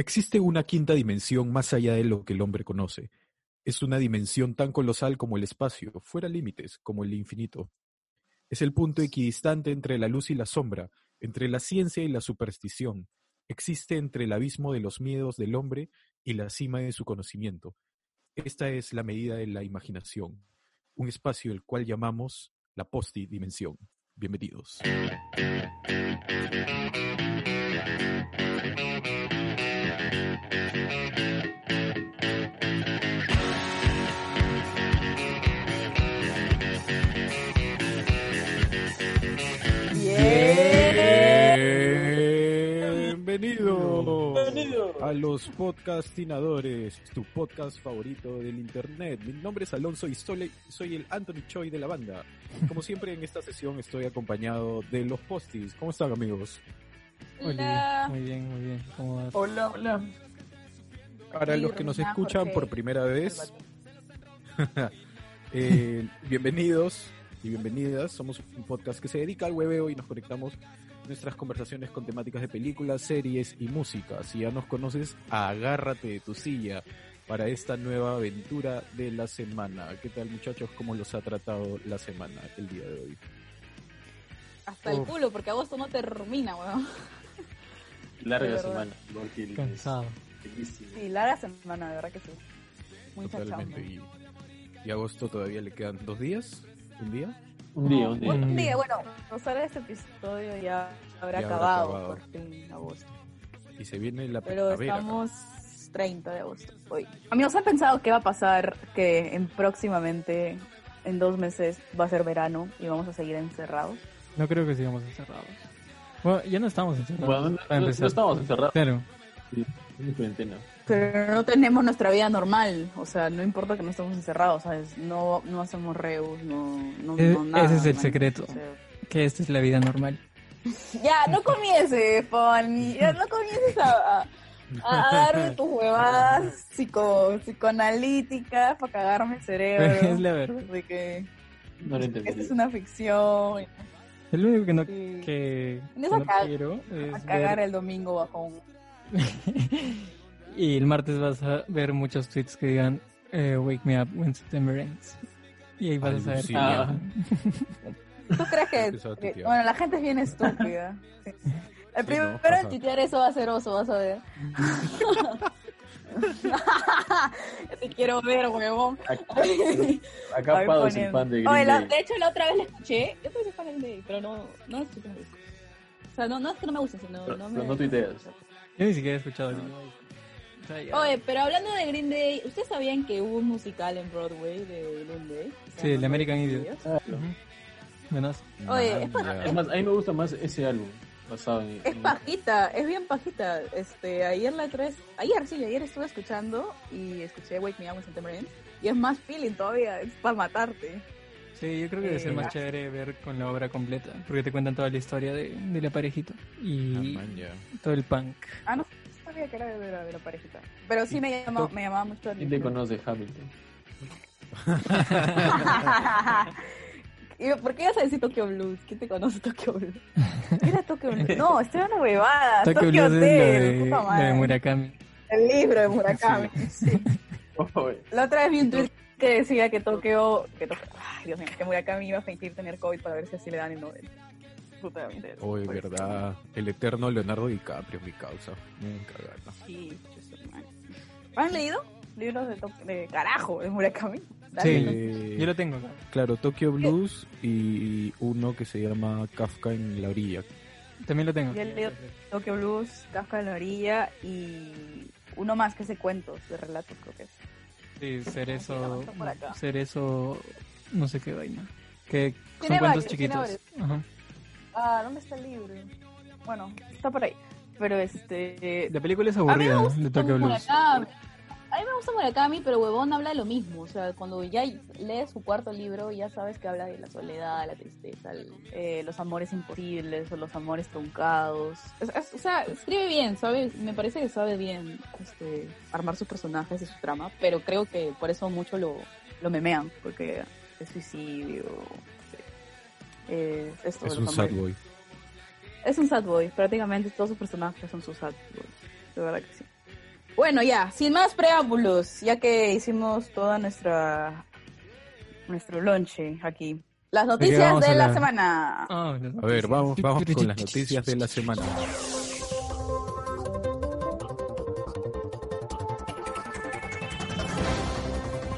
Existe una quinta dimensión más allá de lo que el hombre conoce. Es una dimensión tan colosal como el espacio, fuera límites, como el infinito. Es el punto equidistante entre la luz y la sombra, entre la ciencia y la superstición. Existe entre el abismo de los miedos del hombre y la cima de su conocimiento. Esta es la medida de la imaginación, un espacio el cual llamamos la postidimensión. Bienvenidos. Bienvenido a los podcastinadores, tu podcast favorito del internet. Mi nombre es Alonso y soy, soy el Anthony Choi de la banda. Como siempre en esta sesión estoy acompañado de los postis. ¿Cómo están amigos? Hola. Muy bien, muy bien. ¿Cómo vas? Hola, hola. Para los que nos escuchan por primera vez, eh, bienvenidos y bienvenidas. Somos un podcast que se dedica al webeo y nos conectamos nuestras conversaciones con temáticas de películas, series y música. Si ya nos conoces, agárrate de tu silla para esta nueva aventura de la semana. ¿Qué tal muchachos? ¿Cómo los ha tratado la semana el día de hoy? Hasta el culo, porque agosto no termina, weón. Larga De semana. Cansado. Sí, larga semana, de verdad que sí. Muy Totalmente. Y, y agosto todavía le quedan dos días, un día. Un día, un día. Un día, bueno, no sale este episodio ya habrá Ya habrá acabado, acabado. por fin agosto. Y se viene la Pero primavera. estamos 30 de agosto hoy. Amigos, ¿han pensado qué va a pasar que en próximamente, en dos meses, va a ser verano y vamos a seguir encerrados? No creo que sigamos encerrados. Bueno, ya no estamos encerrados. Bueno, no, no- estamos encerrados. Claro. Sí, en cuarentena. Pero no tenemos nuestra vida normal, o sea, no importa que no estemos encerrados, ¿sabes? No, no hacemos reus, no, no, E- no nada. ese es el man. secreto. O sea, Que esta es la vida normal. Ya, no comiences, Fanny. Ya no comiences a, a, a darme tus huevadas psico, psicoanalíticas para cagarme el cerebro. es la verdad. De que No lo entendí. esta es una ficción. El único que no, Sí. que, que a no quiero A es cagar ver... el domingo bajo un... y el martes vas a ver muchos tweets que digan eh, Wake me up when September ends. Y ahí vas a saber. Alucina. Ah. ¿Tú crees que, a que- tuitear. Bueno, la gente es bien estúpida. Sí. El Sí, primero no, en tuitear eso va a ser oso, vas a ver. Te quiero ver, huevón. El poniendo. fan de Green Oye, la- Day. de hecho, la otra vez la escuché. Yo soy fan de Green Day, pero no, no es que me. O sea, no, no es que no me guste, sino Pero- no me... no tuiteas. Yo ni siquiera he escuchado. Green. O sea, ya- Oye, pero hablando de Green Day, ¿ustedes sabían que hubo un musical en Broadway de Green Day? Se Sí, llama el American Idiot. Ujú. Menos. Oye, es Man, Es más, a mí me gusta más ese álbum basado en. Es en- pajita, es bien pajita. Este, ayer la tres, ayer sí, ayer estuve escuchando y escuché Wake Me Up en Ends, y es más feeling todavía, es para matarte. Sí, yo creo que debe ser Eh, más ah. chévere ver con la obra completa, porque te cuentan toda la historia de, de la parejita y Ah, man, todo el punk. Ah, no sabía que era de la, de la parejita. Pero sí me llamaba, me llamaba mucho la ¿Quién te atención. conoce Hamilton? Y yo, ¿Por qué ibas a decir Tokyo Blues? ¿Quién te conoce Tokyo Blues? ¿Qué era Tokyo Blues? No, estoy en una huevada. Tokyo Tokyo, Blues es Hotel, de. Murakami. El libro de Murakami. sí. La otra vez vi un tweet que decía que Tokio, que Tokio, ay Dios mío, que Murakami iba a fingir tener COVID para ver si así le dan el Nobel. Interesa. Oye, Pues, verdad. El eterno Leonardo DiCaprio, mi causa. Nunca gana. Sí. ¿Han leído libros de, de carajo de Murakami? Sí. Eh, yo lo tengo. Claro, Tokyo Blues y uno que se llama Kafka en la orilla. También lo tengo. Yo leído Tokyo Blues, Kafka en la orilla y uno más que es de cuentos, de relatos creo que es. Sí, Cerezo. Cerezo. No sé qué vaina. Que son Tiene cuentos varios, chiquitos. Ajá. Ah, ¿dónde está el libro? Bueno, está por ahí. Pero este... La película es aburrida de Tokyo Blues. A mí me gusta Murakami, pero huevón habla de lo mismo. O sea, cuando ya lees su cuarto libro, ya sabes que habla de la soledad, la tristeza, el- eh, los amores imposibles o los amores truncados. Es- es- o sea, escribe bien, sabe, me parece que sabe bien este, armar sus personajes y su trama, pero creo que por eso mucho lo, lo memean, porque es suicidio. eh, esto Es un sad amores. boy. Es un sad boy, prácticamente todos sus personajes son sus sad boys. de verdad que sí. Bueno, ya, sin más preámbulos, ya que hicimos toda nuestra nuestro lonche aquí. Las noticias de a la la- semana. Ah, A ver, vamos, vamos con las noticias de la semana.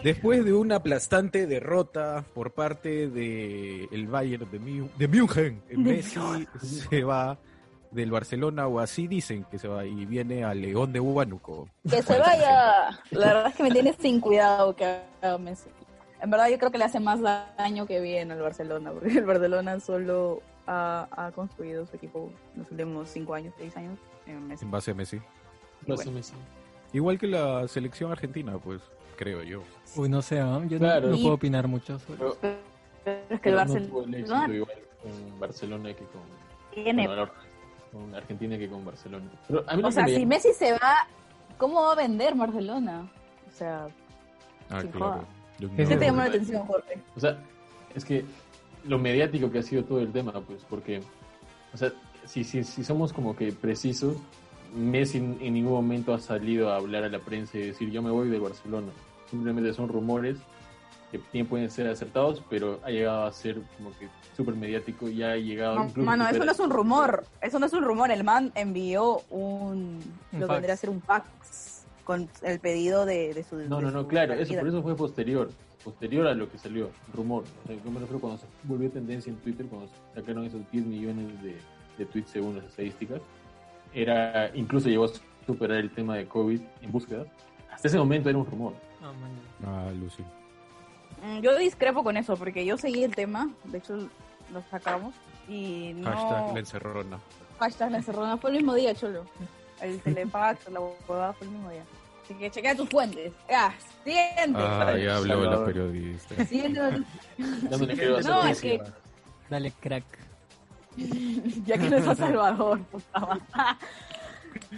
Después de una aplastante derrota por parte de el Bayern de, Mu- de München, Messi se va del Barcelona o así dicen que se va y viene a León de Huánuco. Que se vaya. La verdad es que me tiene sin cuidado que haga Messi. En verdad yo creo que le hace más daño que bien al Barcelona, porque el Barcelona solo ha, ha construido su equipo en los últimos cinco años, seis años en Messi. En base a Messi. Bueno. hace Messi. Igual que la selección argentina, pues creo yo. Uy, no sé, ¿ah? yo no- Claro. no, Y- puedo opinar mucho sobre Pero, eso. Pero es que el pero no tuvo el éxito Barcelona igual con Barcelona que con, tiene... ahora con Argentina que con Barcelona. Pero a mí lo O sea, me si llama- Messi se va, ¿cómo va a vender Barcelona? O sea, Ah, Sin claro. joda. Yo ¿Qué ¿qué te llamó llama la atención, Jorge? O sea, es que lo mediático que ha sido todo el tema, pues, porque, o sea, si, si, si somos como que precisos, Messi en, en ningún momento ha salido a hablar a la prensa y decir yo me voy de Barcelona. Simplemente son rumores que bien pueden ser acertados, pero ha llegado a ser como que súper mediático y ha llegado No, incluso mano, eso no es un rumor. Eso no es un rumor. El man envió un. Un lo fax. vendría a ser un fax con el pedido de, de su. No, de no, no, su claro, eso por eso fue posterior, posterior a lo que salió, rumor. O sea, yo me refiero cuando se volvió tendencia en Twitter, cuando sacaron esos 10 millones de, de tweets según las estadísticas, era incluso llegó a superar el tema de COVID en búsquedas. Hasta ese momento era un rumor. Ah, man. Ah, Lucy. Mm, Yo discrepo con eso porque yo seguí el tema. De hecho, lo sacamos. Y no. Hashtag la encerrona. Hashtag la encerrona fue el mismo día, cholo. El telefax, la huevada fue el mismo día. Así que chequea tus fuentes. Ya, siguiente. Ah, ya habló la periodista. Siguiente No, es que-. Dale, crack. ya que no es a Salvador, puta madre.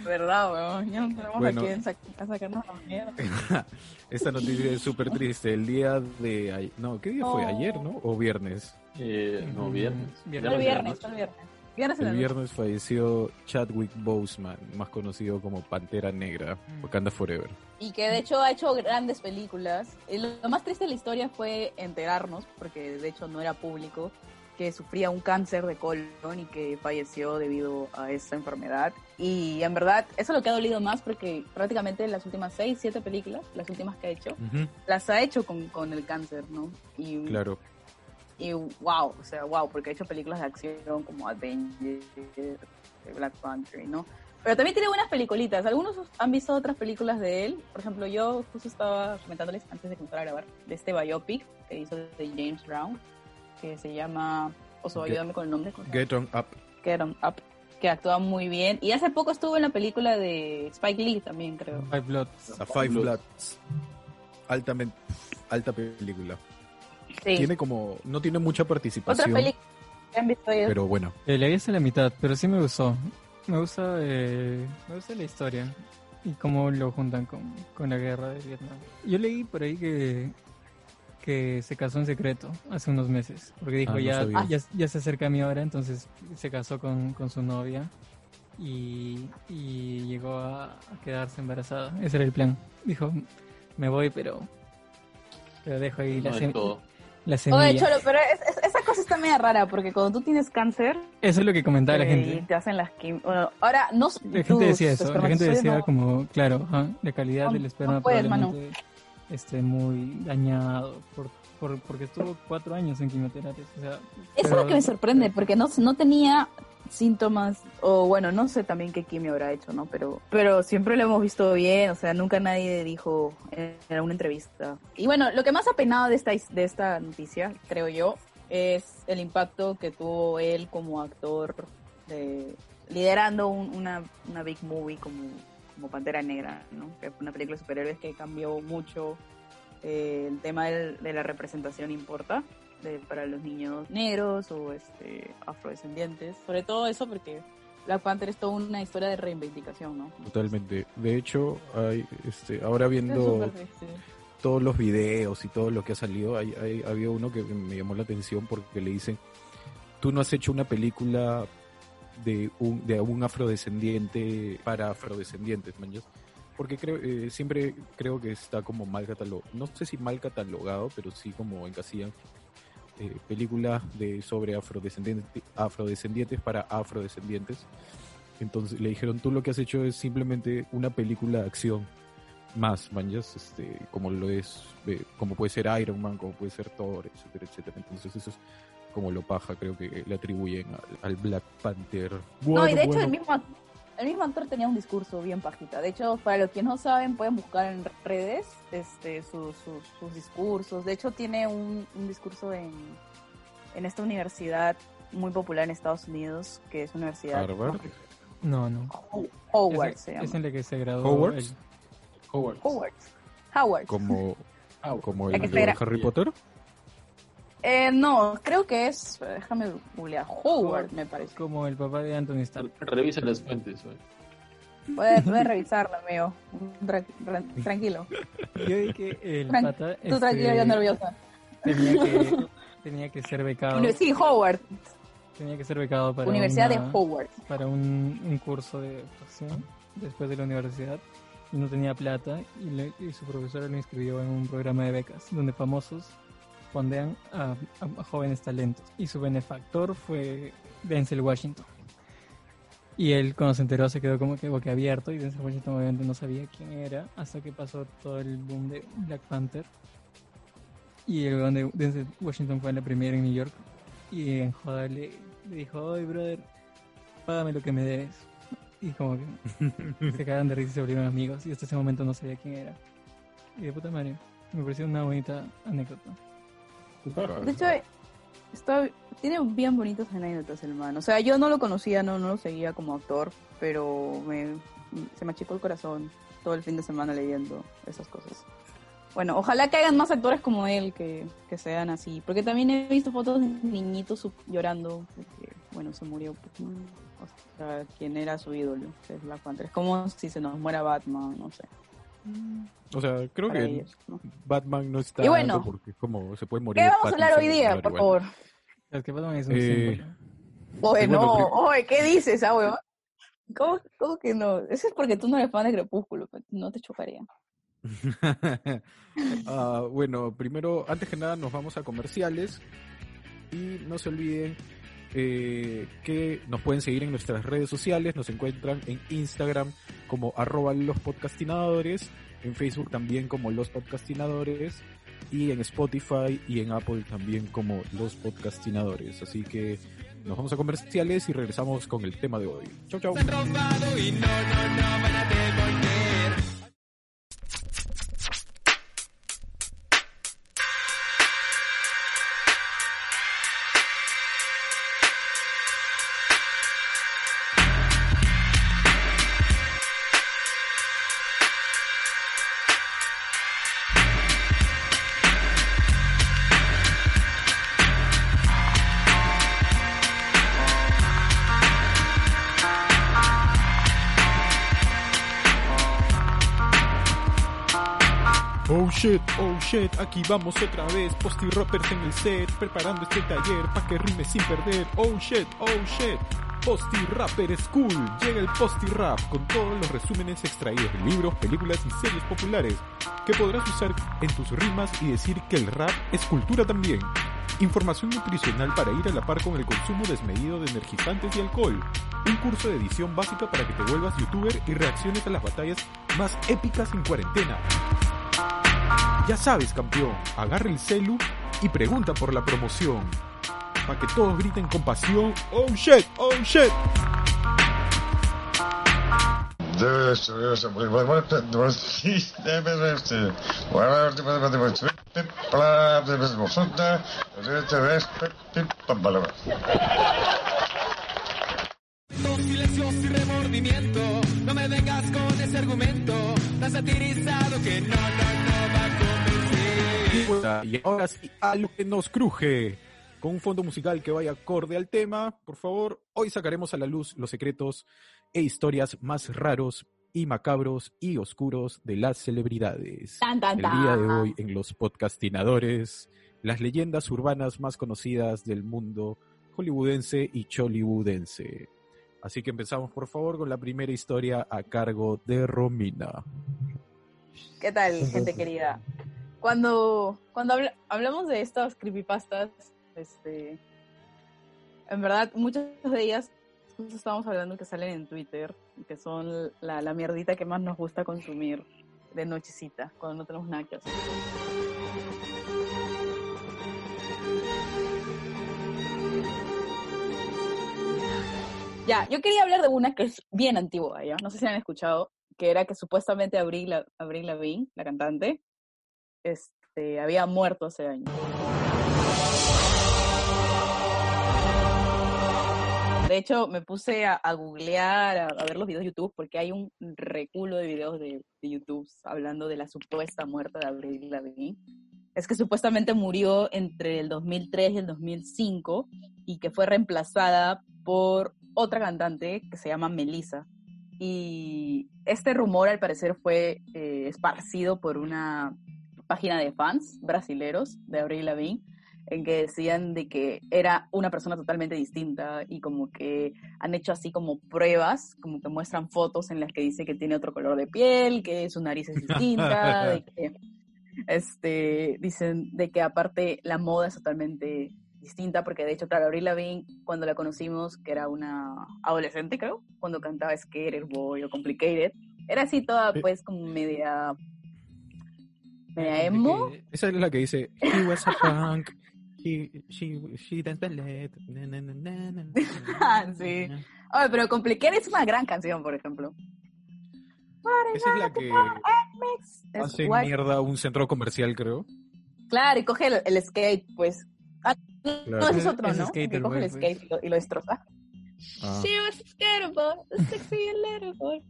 ¿Verdad, weón? Ya no tenemos Bueno. a quién sac- a sacarnos la mierda. Esta noticia es súper triste. El día de... No, ¿qué día fue? No. ¿Ayer, no? ¿O viernes? Eh, no, Mm, viernes. viernes. Fue el viernes, fue el viernes. Viernes El viernes falleció Chadwick Boseman, más conocido como Pantera Negra, Wakanda Forever. Y que de hecho ha hecho grandes películas. Y lo lo más triste de la historia fue enterarnos, porque de hecho no era público, que sufría un cáncer de colon y que falleció debido a esa enfermedad. Y en verdad, eso es lo que ha dolido más porque prácticamente las últimas seis, siete películas, las últimas que ha hecho, Ujú, las ha hecho con, con el cáncer, ¿no? Y, Claro. y wow, o sea, wow, porque ha hecho películas de acción como Avengers, Black Panther, ¿no? Pero también tiene buenas peliculitas. Algunos han visto otras películas de él. Por ejemplo, yo justo estaba comentándoles antes de comenzar a grabar de este biopic que hizo de James Brown, que se llama, o sea, Get- ayúdame con el nombre, Get on Up. Get On Up, que actúa muy bien. Y hace poco estuvo en la película de Spike Lee también, creo. Five Bloods. A Five Bloods. Bloods. Altamente, alta película. Sí. Tiene como, no tiene mucha Otra participación, película que han visto ellos. pero bueno. Eh, vi hasta la mitad, pero sí me gustó. Me gusta, eh, me gusta la historia y cómo lo juntan con, con la guerra de Vietnam. Yo leí por ahí que, que se casó en secreto hace unos meses, porque dijo Ah, no ya, ya, ya se acerca mi hora, entonces se casó con, con su novia y, y llegó a, a quedarse embarazada. Ese era el plan. Dijo, me voy, pero, pero dejo ahí la, sem- de todo. la semilla. Oye, Cholo, pero es- es- esa cosa está media rara porque cuando tú tienes cáncer Eso es lo que comentaba la eh, gente. y te hacen las quim... bueno, ahora, no La gente decía eso, la gente decía no- como, claro, la calidad No- del esperma no puedes, probablemente esté muy dañado por, por- porque estuvo cuatro años en quimioterapias. O sea, Eso es lo que me sorprende, porque no, no tenía síntomas, o bueno, no sé también qué quimio habrá hecho, ¿no? Pero, pero siempre lo hemos visto bien, o sea, nunca nadie dijo en alguna entrevista. Y bueno, lo que más apenado de esta, de esta noticia, creo yo, es el impacto que tuvo él como actor, de, liderando un- una, una big movie como, como Pantera Negra, ¿no? Que fue una película de superhéroes que cambió mucho eh, el tema del- de la representación importa de- para los niños negros o este afrodescendientes. Sobre todo eso porque Black Panther es toda una historia de reivindicación, ¿no? Totalmente. De hecho, hay, este, ahora viendo todos los videos y todo lo que ha salido, hay, hay- había uno que me llamó la atención porque le dicen, tú no has hecho una película de un, de un afrodescendiente para afrodescendientes, man. Porque creo, eh, siempre creo que está como mal catalogado, no sé si mal catalogado, pero sí como encasillan eh, películas de sobre afrodescendientes, afrodescendientes para afrodescendientes. Entonces le dijeron, tú lo que has hecho es simplemente una película de acción más, manjas, este, como lo es, eh, como puede ser Iron Man, como puede ser Thor, etcétera, etcétera. Entonces eso es como lo paja, creo que le atribuyen al, al Black Panther. no, y Bueno, de hecho bueno. el mismo, el mismo actor tenía un discurso bien pajita. De hecho, para los que no saben, pueden buscar en redes este, sus, sus, sus discursos. De hecho, tiene un, un discurso en, en esta universidad muy popular en Estados Unidos, que es Universidad Harvard. No, no. Ho- Howard. es, se llama. es en la que se graduó. Howard. Howard. Howard. Como, Howard. como el de. Harry Potter. Eh, no, creo que es, déjame googlear, Howard me parece. como el papá de Anthony Stark. Revisa las fuentes. güey. Puedes, puedes revisarlo, amigo. Tra- tra- tranquilo. Yo vi que el Tran- pata Tú tranquilo, este, yo nerviosa. tenía que tenía que ser becado Sí, Howard. tenía que ser becado para Universidad de Howard. para un, un curso de actuación después de la universidad y no tenía plata y, le- y su profesora lo inscribió en un programa de becas donde famosos fondean a, a- jóvenes talentos y su benefactor fue Denzel Washington y él cuando se enteró se quedó como que boquiabierto y Denzel Washington obviamente no sabía quién era hasta que pasó todo el boom de Black Panther y el weón de Denzel Washington fue a la primera en New York y en joda le, le dijo, oye brother, págame lo que me debes. Y como que se cagaron de risa y se volvieron amigos y hasta ese momento no sabía quién era. Y de puta madre, me pareció una bonita anécdota. De hecho, está, tiene bien bonitas anécdotas el man. O sea, yo no lo conocía, no, no lo seguía como actor, pero me, se me achicó el corazón todo el fin de semana leyendo esas cosas. Bueno, ojalá que hagan más actores como él que, que sean así. Porque también he visto fotos de niñitos llorando porque, bueno, se murió. pues. O sea, quien era su ídolo, que es Panther. Es como si se nos muera Batman, no sé. O sea, creo que ellos, ¿no? Batman no está Y bueno, porque es como se puede morir. ¿Qué vamos a hablar hoy día, por igual. favor? Es que Batman es un Eh, símbolo. Oye, bueno, no, pri- oye, ¿qué dices, ah, weón? ¿Cómo, cómo que no? Eso es porque tú no eres fan de Crepúsculo, pues, no te chocaría. Ah, bueno, primero, antes que nada, nos vamos a comerciales. Y no se olviden eh, que nos pueden seguir en nuestras redes sociales. Nos encuentran en Instagram como arroba los podcastinadores, en Facebook también como los podcastinadores, y en Spotify y en Apple también como los podcastinadores. Así que nos vamos a comerciales y regresamos con el tema de hoy. Chau, chau. Shit, aquí vamos otra vez, Posty Roppers en el set, preparando este taller pa' que rime sin perder. Oh shit, oh shit, Posty Rapper School, llega el Posty Rap con todos los resúmenes extraídos de libros, películas y series populares que podrás usar en tus rimas y decir que el rap es cultura también. Información nutricional para ir a la par con el consumo desmedido de energizantes y alcohol. Un curso de edición básica para que te vuelvas youtuber y reacciones a las batallas más épicas en cuarentena. Ya sabes, campeón, agarra el celu y pregunta por la promoción. Para que todos griten con pasión, oh shit, oh shit. silencio y remordimiento. No me vengas con ese argumento tan satirizado que no, no, no va a convencer. Y ahora sí, a lo que nos cruje. Con un fondo musical que vaya acorde al tema, por favor, hoy sacaremos a la luz los secretos e historias más raros y macabros y oscuros de las celebridades. Tan, tan, El día de hoy en los podcastinadores, las leyendas urbanas más conocidas del mundo hollywoodense y chollywoodense. Así que empezamos, por favor, con la primera historia a cargo de Romina. ¿Qué tal, gente querida? Cuando, cuando habla- hablamos de estas creepypastas, este, en verdad, muchas de ellas, justo estábamos hablando que salen en Twitter, que son la, la mierdita que más nos gusta consumir de nochecita, cuando no tenemos nada que hacer. Ya, yo quería hablar de una que es bien antigua, ¿ya? No sé si han escuchado, que era que supuestamente Avril, La- Avril Lavigne, la cantante, este, había muerto hace años. De hecho, me puse a, a googlear, a, a ver los videos de YouTube, porque hay un reculo de videos de, de YouTube hablando de la supuesta muerte de Avril Lavigne. Es que supuestamente murió entre el 2003 y el 2005 y que fue reemplazada por otra cantante que se llama Melissa. Y este rumor al parecer fue eh, esparcido por una página de fans brasileros de Avril Lavigne en que decían de que era una persona totalmente distinta y como que han hecho así como pruebas, como que muestran fotos en las que dice que tiene otro color de piel, que su nariz es distinta, de que este dicen de que aparte la moda es totalmente distinta porque de hecho claro Avril Lavigne cuando la conocimos que era una adolescente creo cuando cantaba Skater Boy o Complicated era así toda Eh. pues como media media emo Esa es la que dice, he was a punk, he, she, she danced ballet. na, na, na, Sí. Oye, pero Complicated es una gran canción por ejemplo Esa es la que hace mierda un centro comercial, creo. Claro, y coge el, el skate, pues. Ah, no, ese es otro, ¿no? Que coge Boy, el pues. skate y lo, y lo destroza. Ah. She was a skater boy, a sexy little boy.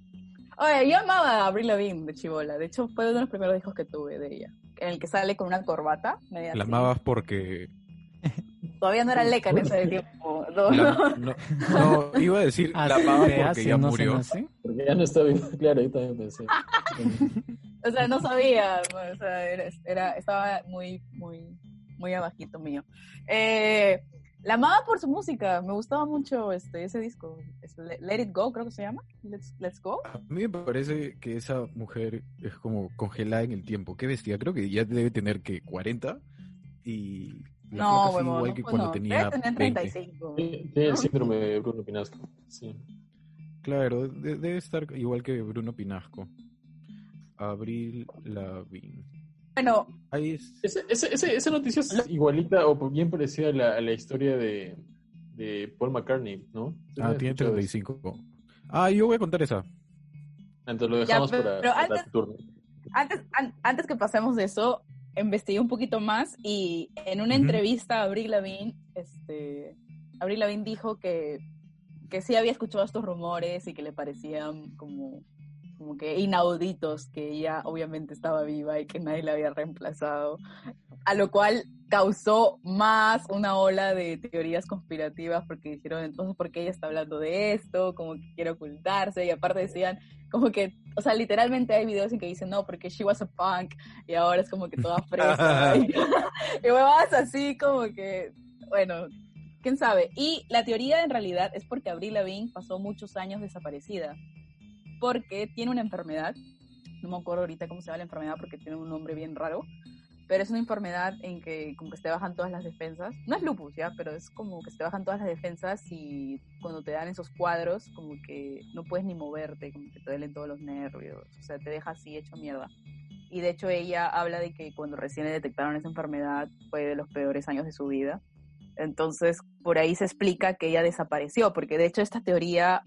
Oye, yo amaba a Avril Lavigne de chivola. De hecho, fue uno de los primeros discos que tuve de ella. En el que sale con una corbata. media La así. amabas porque... Todavía no era leca en ese tiempo. No, la- no, no, iba a decir, Ah, la amabas se porque hace, ya no murió. Porque ya no está bien. Claro, yo también pensé. O sea, no sabía. O sea, era, era- estaba muy, muy, muy abajito mío. Eh, la amaba por su música. Me gustaba mucho este, ese disco. Es Let It Go, creo que se llama. Let's, Let's Go. A mí me parece que esa mujer es como congelada en el tiempo. Qué bestia, creo que ya debe tener que 40 y la No, flaca sigue huevón, igual no, que pues cuando no. tenía Debe tener 20. 35. Tiene síndrome de Bruno Pinasco. Sí. Claro, de- debe estar igual que Bruno Pinasco. Abril Lavigne. Bueno, Ese- Ahí es. ese- ese- esa noticia es igualita o bien parecida a la, a la historia de, de Paul McCartney, ¿no? ¿Sí Ah, tiene escuchado eso? 35. Ah, yo voy a contar esa. Entonces lo Ya, dejamos pero- para, pero para antes- tu turno. antes, an- antes que pasemos de eso, investigué un poquito más y en una entrevista a Avril Lavigne, este, Avril Lavigne dijo que, que sí había escuchado estos rumores y que le parecían como, como que inauditos, que ella obviamente estaba viva y que nadie la había reemplazado, a lo cual causó más una ola de teorías conspirativas porque dijeron entonces por qué ella está hablando de esto, como que quiere ocultarse y aparte decían como que, o sea, literalmente hay videos en que dicen no, porque she was a punk y ahora es como que toda fresa y, y huevadas así como que, bueno, quién sabe. Y la teoría en realidad es porque Avril Lavigne pasó muchos años desaparecida porque tiene una enfermedad, no me acuerdo ahorita cómo se llama la enfermedad porque tiene un nombre bien raro, pero es una enfermedad en que como que se te bajan todas las defensas. No es lupus, ¿ya? Pero es como que se te bajan todas las defensas y cuando te dan esos cuadros como que no puedes ni moverte, como que te duelen todos los nervios, o sea, te deja así hecho mierda. Y de hecho ella habla de que cuando recién le detectaron esa enfermedad fue de los peores años de su vida. Entonces, por ahí se explica que ella desapareció, porque de hecho esta teoría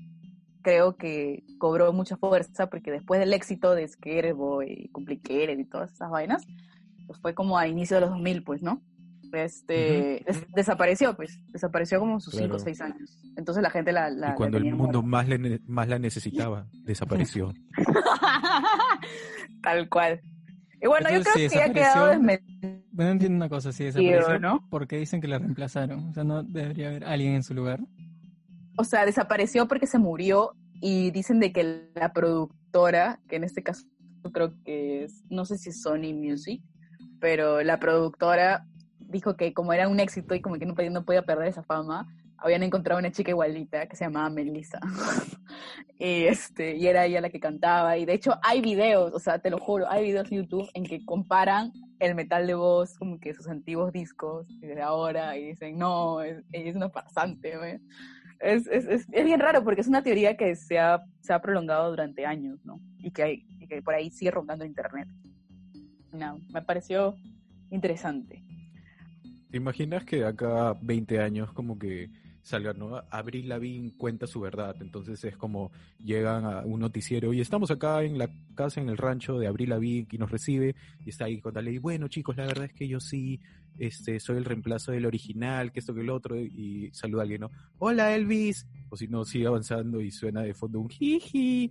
creo que cobró mucha fuerza porque después del éxito de Scare Boy, Complicated y todas esas vainas, pues fue como a inicio de los 2000, pues, ¿no? Este, des- desapareció, pues, desapareció como sus 5 o Claro. 6 años. Entonces la gente la... la y cuando la el mundo muerta. más, le más la necesitaba, desapareció. Tal cual. Y bueno, Entonces, yo creo si que ha quedado desmentido, Bueno, entiendo una cosa, si desapareció, ¿no? porque dicen que la reemplazaron. O sea, no debería haber alguien en su lugar. O sea, desapareció porque se murió y dicen de que la productora, que en este caso creo que es, no sé si es Sony Music, pero la productora dijo que como era un éxito y como que no podía, perder esa fama, habían encontrado una chica igualita que se llamaba Melissa. y, este, y era ella la que cantaba. Y de hecho hay videos, o sea, te lo juro, hay videos en YouTube en que comparan el metal de voz, como que sus antiguos discos de ahora, y dicen, no, ella es una farsante. güey". Es, es, es, es bien raro porque es una teoría que se ha, se ha prolongado durante años, ¿no? Y que, hay, y que por ahí sigue rondando internet. No, me pareció interesante. ¿Te imaginas que acá 20 años como que salga, ¿no? Abril Lavín cuenta su verdad, entonces es como llegan a un noticiero y estamos acá en la casa, en el rancho de Abril Lavín y nos recibe y está ahí contándole, y bueno chicos, la verdad es que yo sí, este, soy el reemplazo del original, que esto que el otro, y saluda a alguien, ¿no? Hola Elvis, o si no, sigue avanzando y suena de fondo un jiji.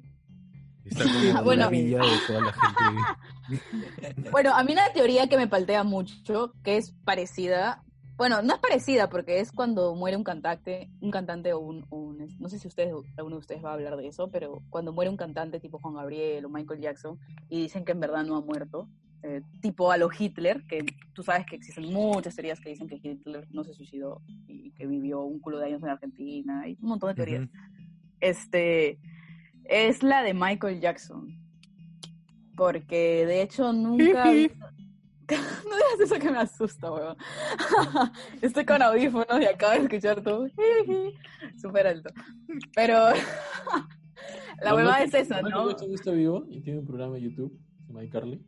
Está como Bueno. la villa de toda la gente. Bueno, a mí una teoría que me paltea mucho, que es parecida, bueno, no es parecida porque es cuando muere un cantante, un cantante o un, un- no sé si ustedes, alguno de ustedes va a hablar de eso, pero cuando muere un cantante tipo Juan Gabriel o Michael Jackson y dicen que en verdad no ha muerto, eh, tipo a lo Hitler, que tú sabes que existen muchas teorías que dicen que Hitler no se suicidó y que vivió un culo de años en Argentina y un montón de teorías. Este es la de Michael Jackson. Porque de hecho nunca. no digas eso que me asusta, weón. Estoy con audífonos y acabo de escuchar todo. Súper alto. Pero la huevada es esa, ¿no? Jackson está vivo y tiene un programa de YouTube, iCarly.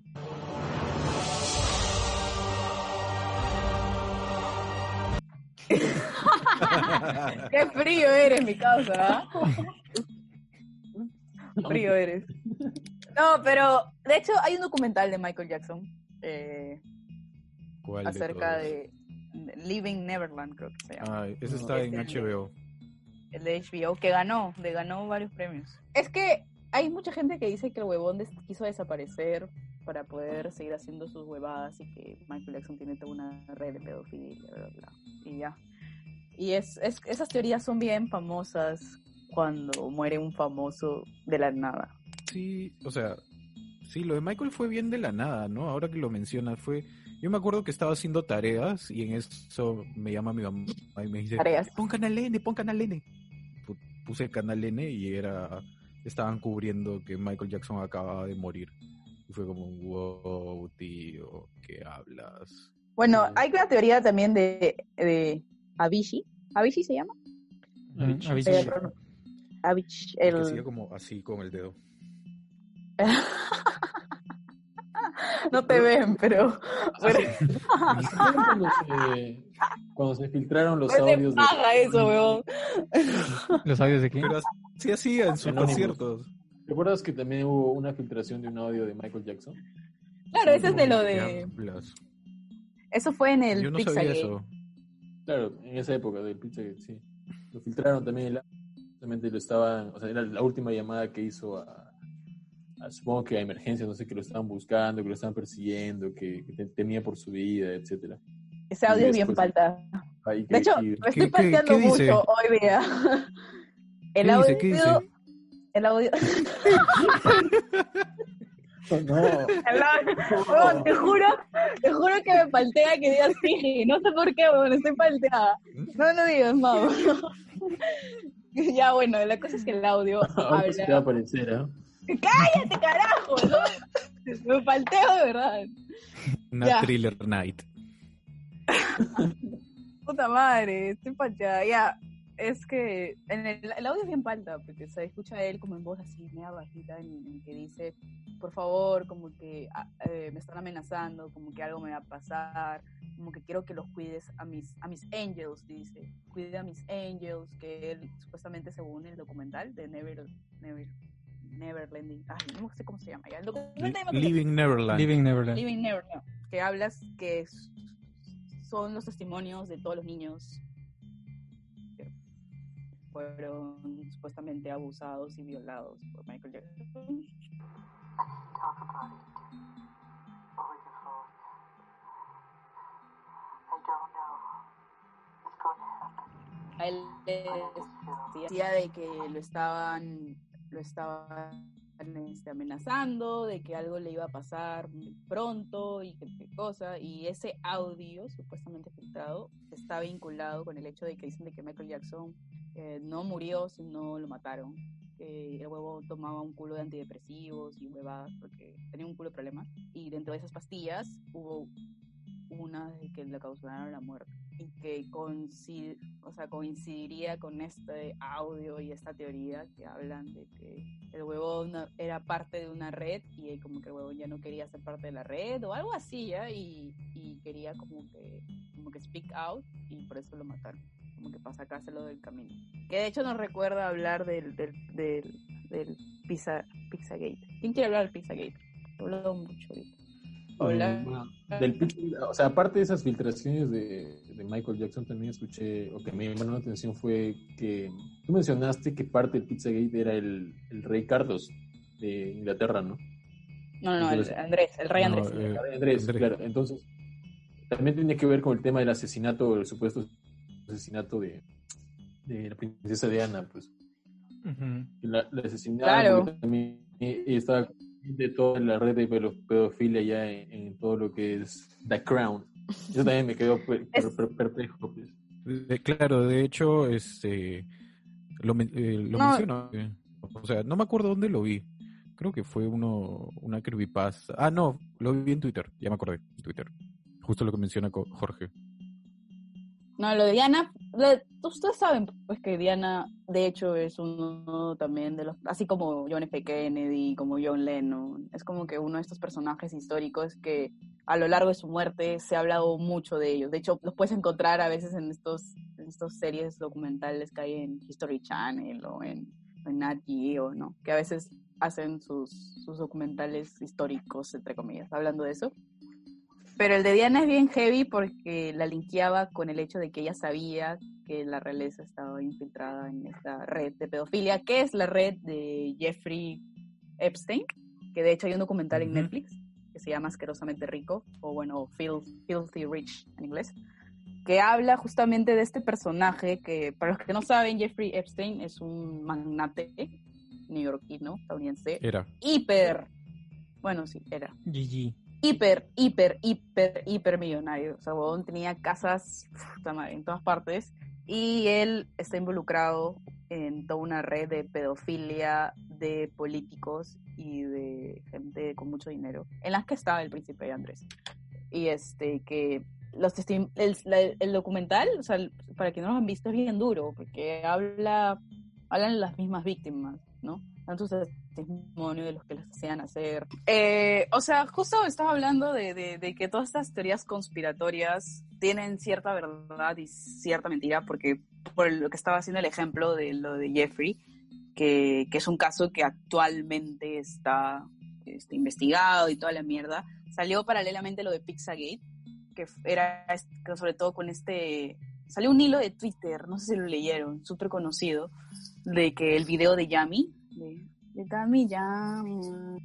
Qué frío eres, mi causa, ¿ah? frío eres. No, pero de hecho hay un documental de Michael Jackson eh, ¿Cuál de acerca de de Living Neverland, creo que se llama. Ah, ese está en Este, HBO. el de HBO, que ganó, le ganó varios premios. Es que hay mucha gente que dice que el huevón des- quiso desaparecer para poder seguir haciendo sus huevadas y que Michael Jackson tiene toda una red de pedofilia, bla, bla, bla, y ya. Y es, es, esas teorías son bien famosas cuando muere un famoso de la nada. Sí, o sea, sí, lo de Michael fue bien de la nada, ¿no? Ahora que lo mencionas, fue... Yo me acuerdo que estaba haciendo tareas y en eso me llama mi mamá y me dice, Tareas. pon Canal N, pon Canal N. Pu- Puse Canal N y era... Estaban cubriendo que Michael Jackson acababa de morir. Y fue como, wow, tío, ¿qué hablas? Bueno, hay una teoría también de, de Avicii. ¿Avicii se llama? Mm, Avicii. Avicii. Eh, Avicii, Que el... hacía como así con el dedo. no te ven, pero... pero... cuando, se, cuando se filtraron los No te audios de... paga eso, weón. ¿Los audios de quién? Pero así hacía en sus Anónimos. conciertos. ¿Te acuerdas que también hubo una filtración de un audio de Michael Jackson? Claro, ese es de lo ¿Qué de... Eso fue en el Yo no sabía Pizzagate. eso. Claro, en esa época del Pizzagate, sí. Lo filtraron también, el- justamente lo estaban, o sea, era la última llamada que hizo a, a- supongo que a emergencias, no sé, que lo estaban buscando, que lo estaban persiguiendo, que, que te- temía por su vida, etcétera. Ese audio es bien palta. Ahí De hecho, que- me estoy dice? mucho hoy día. El ¿Qué audio... dice? ¿Qué dice? El audio... no, te juro, te juro que me paltea que digas sí. No sé por qué, weón, estoy palteada. No, no digas weón. Ya, bueno, la cosa es que el audio ahora se te va a habla... aparecer, ¿ah? ¡Cállate, carajo! ¿no? Me palteo de verdad. Una Ya. thriller night. Puta madre, estoy palteada. Ya, es que en el, el audio es bien palta, porque se escucha a él como en voz así, media bajita, en, en que dice, por favor, como que ah, eh, me están amenazando, como que algo me va a pasar, como que quiero que los cuides a mis, a mis angels, dice. Cuide a mis angels, que él supuestamente según el documental de Never, Never, Neverlanding, ay, no sé cómo se llama ya, el documental Living Neverland. Living Neverland. Living Neverland, que hablas que es- son los testimonios de todos los niños que fueron supuestamente abusados y violados por Michael Jackson. A él decía de que lo estaban, lo estaban este, amenazando de que algo le iba a pasar pronto y qué cosa. Y ese audio supuestamente filtrado está vinculado con el hecho de que dicen de que Michael Jackson eh, no murió, sino lo mataron. Que el huevo tomaba un culo de antidepresivos y huevadas porque tenía un culo de problemas. Y dentro de esas pastillas hubo una que le causaron la muerte y que coincid, o sea, coincidiría con este audio y esta teoría que hablan de que el huevón era parte de una red y como que el huevón ya no quería ser parte de la red o algo así, ¿ya? Y, y quería como que, como que speak out y por eso lo mataron, como que para sacárselo del camino. Que de hecho nos recuerda hablar del, del, del, del pizza, Pizzagate. ¿Quién quiere hablar del Pizzagate? He hablado mucho ahorita. Hola. Bueno, del o sea, aparte de esas filtraciones de, de Michael Jackson, también escuché, o que me llamó la atención fue que tú mencionaste que parte del Pizzagate era el, el rey Carlos de Inglaterra, ¿no? No, no, no, el Entonces- Andrés, el rey No, Andrés. eh, Andrés, Andrés. claro. Entonces, también tiene que ver con el tema del asesinato, el supuesto asesinato de, de la princesa Diana, pues. Ujú. que La, la asesinaron Claro. también ella estaba de toda la red de pedo- pedofilia ya en, en todo lo que es The Crown. Eso también me quedó per- Es- per- perplejo. Pues. De- claro, de hecho, este lo, men- eh, lo No. menciono. eh, O sea, no me acuerdo dónde lo vi. Creo que fue uno una creepypasta. Ah, no, lo vi en Twitter. Ya me acordé, en Twitter. Justo lo que menciona Jorge. No, lo de Diana, lo- ustedes saben pues que Diana de hecho es uno también de los, así como John F. Kennedy, como John Lennon, es como que uno de estos personajes históricos que a lo largo de su muerte se ha hablado mucho de ellos. De hecho, los puedes encontrar a veces en estos, en estas series documentales que hay en History Channel o en, en Nat Geo, ¿no? Que a veces hacen sus, sus documentales históricos, entre comillas, hablando de eso. Pero el de Diana es bien heavy porque la linkeaba con el hecho de que ella sabía que la realeza estaba infiltrada en esta red de pedofilia, que es la red de Jeffrey Epstein, que de hecho hay un documental en. Netflix que se llama Asquerosamente Rico, o bueno, Filth- Filthy Rich en inglés, que habla justamente de este personaje que, para los que no saben, Jeffrey Epstein es un magnate neoyorquino, estadounidense, Era. hiper, bueno, sí, era, GG. Hiper, hiper, hiper, hiper millonario. O sea, huevón tenía casas en todas partes y él está involucrado en toda una red de pedofilia de políticos y de gente con mucho dinero, en las que estaba el príncipe Andrés. Y este, que los el documental, o sea, para quienes no lo han visto, es bien duro, porque habla, hablan las mismas víctimas, ¿no? Tanto su testimonio de los que les hacían hacer. Eh, o sea, justo estaba hablando de, de- que todas estas teorías conspiratorias tienen cierta verdad y cierta mentira, porque por lo que estaba haciendo el ejemplo de lo de Jeffrey, que, que es un caso que actualmente está este, investigado y toda la mierda, salió paralelamente lo de Pizzagate, que era que sobre todo con este... Salió un hilo de Twitter, no sé si lo leyeron, súper conocido, de que el video de Yami, Yami,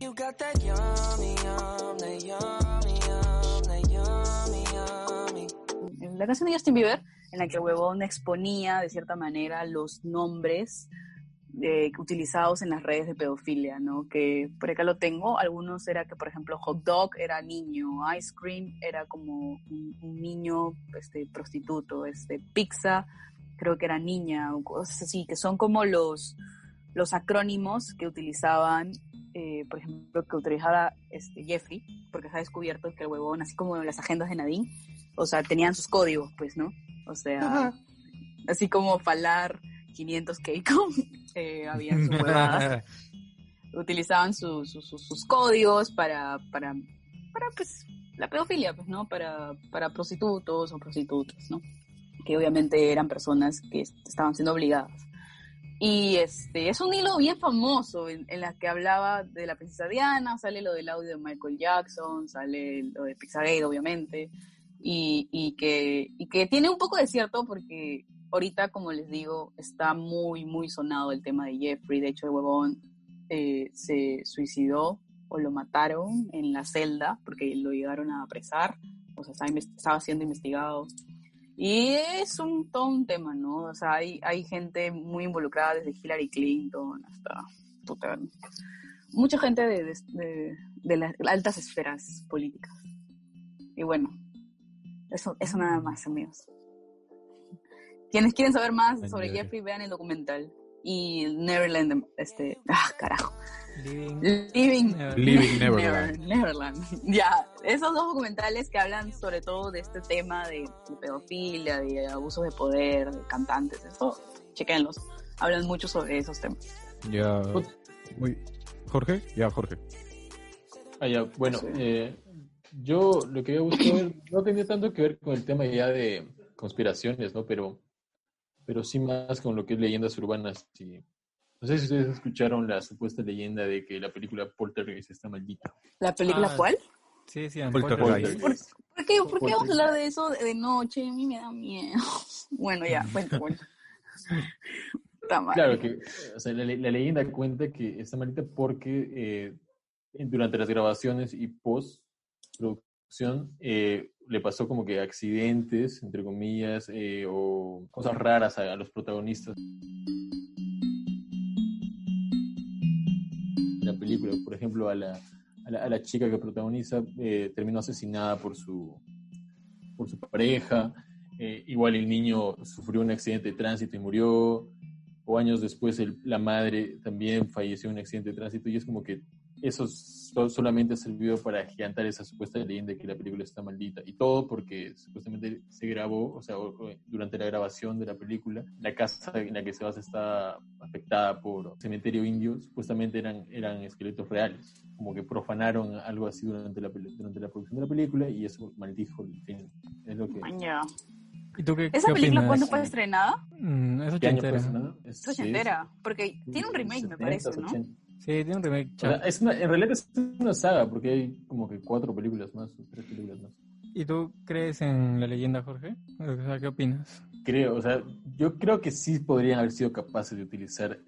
You got that yummy, yum, that yummy, yum, that yummy, yummy. la canción de Justin Bieber, en la que el huevón exponía de cierta manera los nombres eh, utilizados en las redes de pedofilia, ¿no? Que por acá lo tengo, algunos era que, por ejemplo, hot dog era niño, ice cream era como un, un niño este, prostituto, este, pizza creo que era niña, o cosas así, que son como los, los acrónimos que utilizaban, eh, por ejemplo, que utilizaba este, Jeffrey, porque se ha descubierto que el huevón, así como las agendas de Nadine, o sea, tenían sus códigos, pues, ¿no? O sea, así como Falar 500 Keiko, eh, había sus huevadas, utilizaban su- su- su- sus códigos para, para, para, pues, la pedofilia, pues, ¿no? Para, para prostitutos o prostitutas, ¿no? Que obviamente eran personas que est- estaban siendo obligadas. Y este, es un hilo bien famoso en, en la que hablaba de la princesa Diana, sale lo del audio de Michael Jackson, sale lo de Pizzagate, obviamente, y, y, que, y que tiene un poco de cierto porque ahorita, como les digo, está muy, muy sonado el tema de Jeffrey. De hecho, el huevón eh, se suicidó o lo mataron en la celda porque lo llegaron a apresar, o sea, estaba, siendo investigado. Y es un, todo un tema, ¿no? O sea, hay, hay gente muy involucrada desde Hillary Clinton hasta puta, mucha gente de, de- de- de las altas esferas políticas. Y bueno, eso, eso nada más, amigos. Quienes quieren saber más sobre. Jeffrey, vean el documental. Y Neverland, este, ah, carajo. Living. Living, Never- Living Never- Neverland. Neverland. Ya, esos dos documentales que hablan sobre todo de este tema de, de pedofilia, de abusos de poder, de cantantes, eso, chequenlos. Hablan mucho sobre esos temas. Ya. Muy... Jorge, ya, Jorge. Ah, ya, bueno, Sí. eh, yo lo que había buscado ver no tenía tanto que ver con el tema ya de conspiraciones, ¿no? Pero, pero sí más con lo que es leyendas urbanas. sí. No sé si ustedes escucharon la supuesta leyenda de que la película Poltergeist está maldita. ¿La película Ah, cuál? Sí, decían. Poltergeist. Poltergeist. ¿Por qué, por qué vamos a hablar de eso de noche? A mí me da miedo. Bueno, ya, cuenta, cuenta. Está mal. Claro que o sea, la, le- la leyenda cuenta que está maldita porque eh, durante las grabaciones y postproducción eh, le pasó como que accidentes, entre comillas, eh, o cosas raras a, a los protagonistas de la película. Por ejemplo, a la, a la, chica que protagoniza eh, terminó asesinada por su, por su pareja. Eh, igual el niño sufrió un accidente de tránsito y murió o años después la madre también falleció en un accidente de tránsito y es como que eso so- solamente ha servido para agigantar esa supuesta leyenda de que la película está maldita y todo porque supuestamente se grabó, o sea, durante la grabación de la película, la casa en la que se basa está afectada por cementerio indio, supuestamente eran, eran esqueletos reales, como que profanaron algo así durante la, peli- durante la producción de la película y eso maldijo el film. Es lo que... Maña. ¿Y tú qué, ¿Esa qué película opinas? cuándo fue estrenada? Mm, es ¿Qué año ochentera. Es- ochentera, porque tiene un remake, me 70s, parece, ¿no? 80s. Sí, tiene un remake. O sea, es una- en realidad es una saga, porque hay como que cuatro películas más, tres películas más. ¿Y tú crees en la leyenda, Jorge? O sea, ¿qué opinas? Creo, o sea, yo creo que sí podrían haber sido capaces de utilizar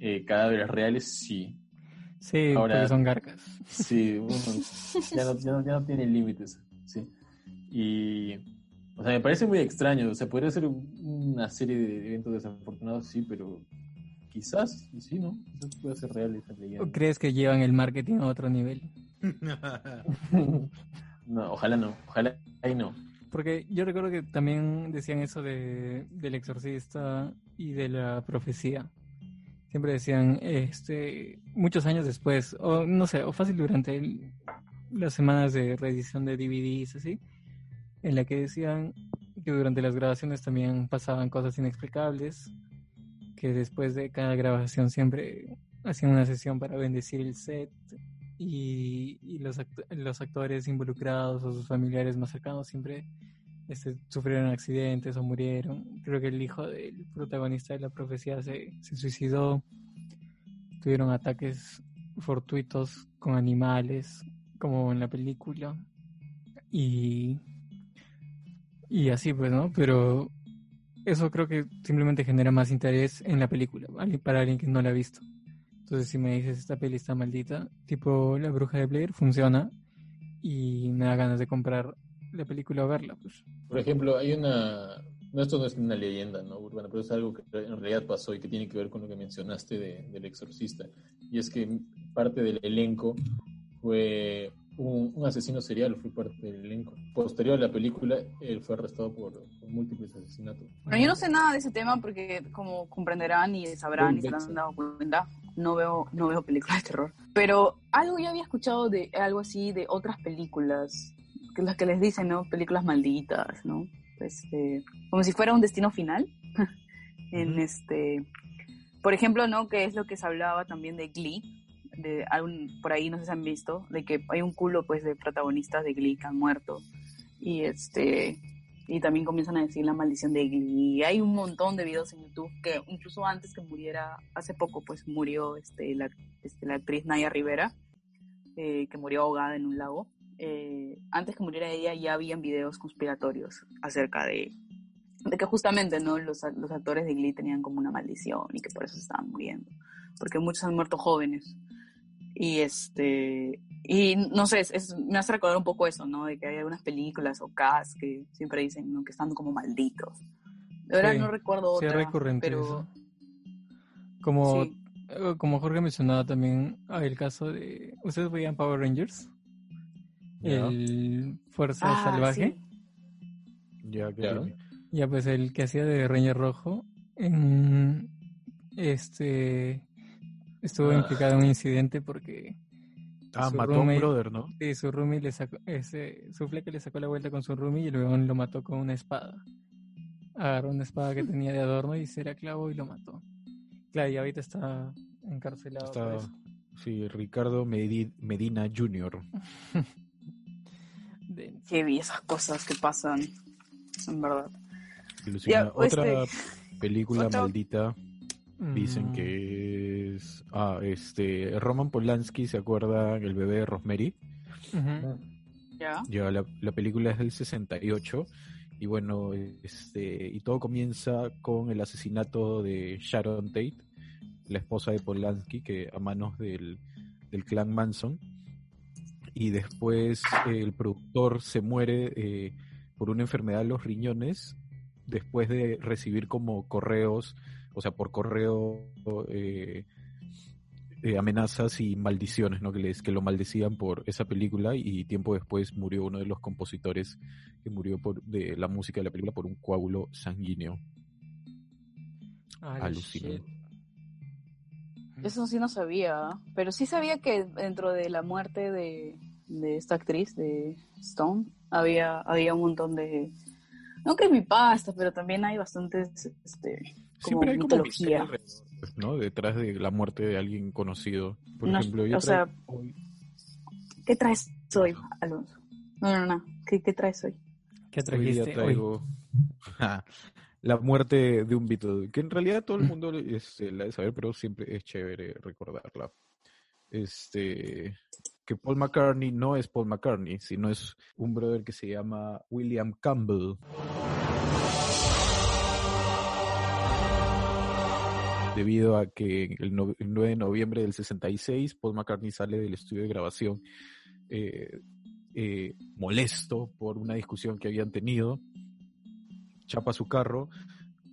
eh, cadáveres reales, sí. Sí, Ahora- porque son garcas. Sí, uno ya no, ya no, ya no tiene límites, sí. Y, o sea, me parece muy extraño, o sea, podría ser una serie de eventos desafortunados, sí, pero quizás, sí, ¿no? Quizás puede ser real esa leyenda. ¿O crees que llevan el marketing a otro nivel? no, ojalá no, ojalá ahí no. Porque yo recuerdo que también decían eso de, del exorcista y de la profecía. Siempre decían, este, muchos años después, o no sé, o fácil durante el- las semanas de reedición de DVDs, así, en la que decían que durante las grabaciones también pasaban cosas inexplicables, que después de cada grabación siempre hacían una sesión para bendecir el set y, los, act- los actores involucrados o sus familiares más cercanos siempre este, sufrieron accidentes o murieron. Creo que el hijo del protagonista de la profecía se, se suicidó. Tuvieron ataques fortuitos con animales, como en la película. Y, y así pues, ¿no? Pero eso creo que simplemente genera más interés en la película, ¿vale? para alguien que no la ha visto. Entonces, si me dices esta peli está maldita, tipo La Bruja de Blair, funciona y me da ganas de comprar la película o verla, pues. Por ejemplo, hay una. No, esto no es una leyenda ¿no? urbana, pero es algo que en realidad pasó y que tiene que ver con lo que mencionaste de- del exorcista. Y es que parte del elenco fue un, un asesino serial, fue parte del elenco. Posterior a la película, él fue arrestado por, por múltiples asesinatos. Bueno, yo no sé nada de ese tema porque, como comprenderán y sabrán y se han dado cuenta, no veo, no veo películas de terror. Pero algo yo había escuchado de algo así de otras películas, que las que les dicen, ¿no? Películas malditas, ¿no? Eh, como si fuera un destino final. en este, por ejemplo, ¿no? Que es lo que se hablaba también de Glee, de por ahí no sé han visto, de que hay un culo pues de protagonistas de Glee que han muerto. Y este, y también comienzan a decir la maldición de Glee. Hay un montón de videos en YouTube que incluso antes que muriera, hace poco pues murió este, la, este, la actriz Naya Rivera, eh, que murió ahogada en un lago. Eh, antes que muriera ella ya habían videos conspiratorios acerca de, de que justamente no los, los actores de Glee tenían como una maldición y que por eso estaban muriendo. Porque muchos han muerto jóvenes. Y este y no sé, es, es- me hace recordar un poco eso, ¿no? De que hay algunas películas o cast que siempre dicen ¿no? que están como malditos. De verdad Sí, no recuerdo Sí, otra, recurrente pero eso. Como sí. eh, como Jorge mencionaba también, hay el caso de... ¿Ustedes veían Power Rangers? El Fuerza Ah, Salvaje. sí. Ya, Claro. claro. Ya pues el que hacía de Ranger Rojo en este estuvo Ah. implicado en un incidente porque Ah, Su mató a un brother, ¿no? sí, su roomie le sacó ese su fleca le sacó la vuelta con su roomie y luego lo mató con una espada. Agarró una espada que tenía de adorno y se la clavó y lo mató. Claro, y ahorita está encarcelado por Está, eso. sí, Ricardo Medi- Medina Jr. Qué vi esas cosas que pasan, en verdad. Ya, Otra este, película otra- maldita dicen Mm, que es... Ah, este... Roman Polanski, ¿se acuerda? El bebé de Rosemary. ujú. Ya. Ya, la, la película es del 68 y bueno, este, y todo comienza con el asesinato de Sharon Tate, la esposa de Polanski, que a manos del, del clan Manson. Y después eh, el productor se muere eh, por una enfermedad de los riñones después de recibir como correos, o sea, por correo eh, eh, amenazas y maldiciones, ¿no? Que, les, que lo maldecían por esa película y tiempo después murió uno de los compositores que murió por de la música de la película por un coágulo sanguíneo. Shit. Eso sí no sabía, pero sí sabía que dentro de la muerte de, de esta actriz, de Stone, había, había un montón de... No creepypasta, pero también hay bastantes... Este, como Siempre hay como mitología. alrededor, ¿no? Detrás de la muerte de alguien conocido. Por No, ejemplo, yo o sea, hoy- ¿Qué traes hoy, Alonso? No, no, no. ¿Qué, qué traes hoy? ¿Qué hoy día trajiste hoy? traigo la muerte de un Beatle, que en realidad todo el mundo este, la debe saber, pero siempre es chévere recordarla. Este que Paul McCartney no es Paul McCartney, sino es un brother que se llama William Campbell. Debido a que el, no- el 9 de noviembre del 66, Paul McCartney sale del estudio de grabación eh, eh, molesto por una discusión que habían tenido, chapa su carro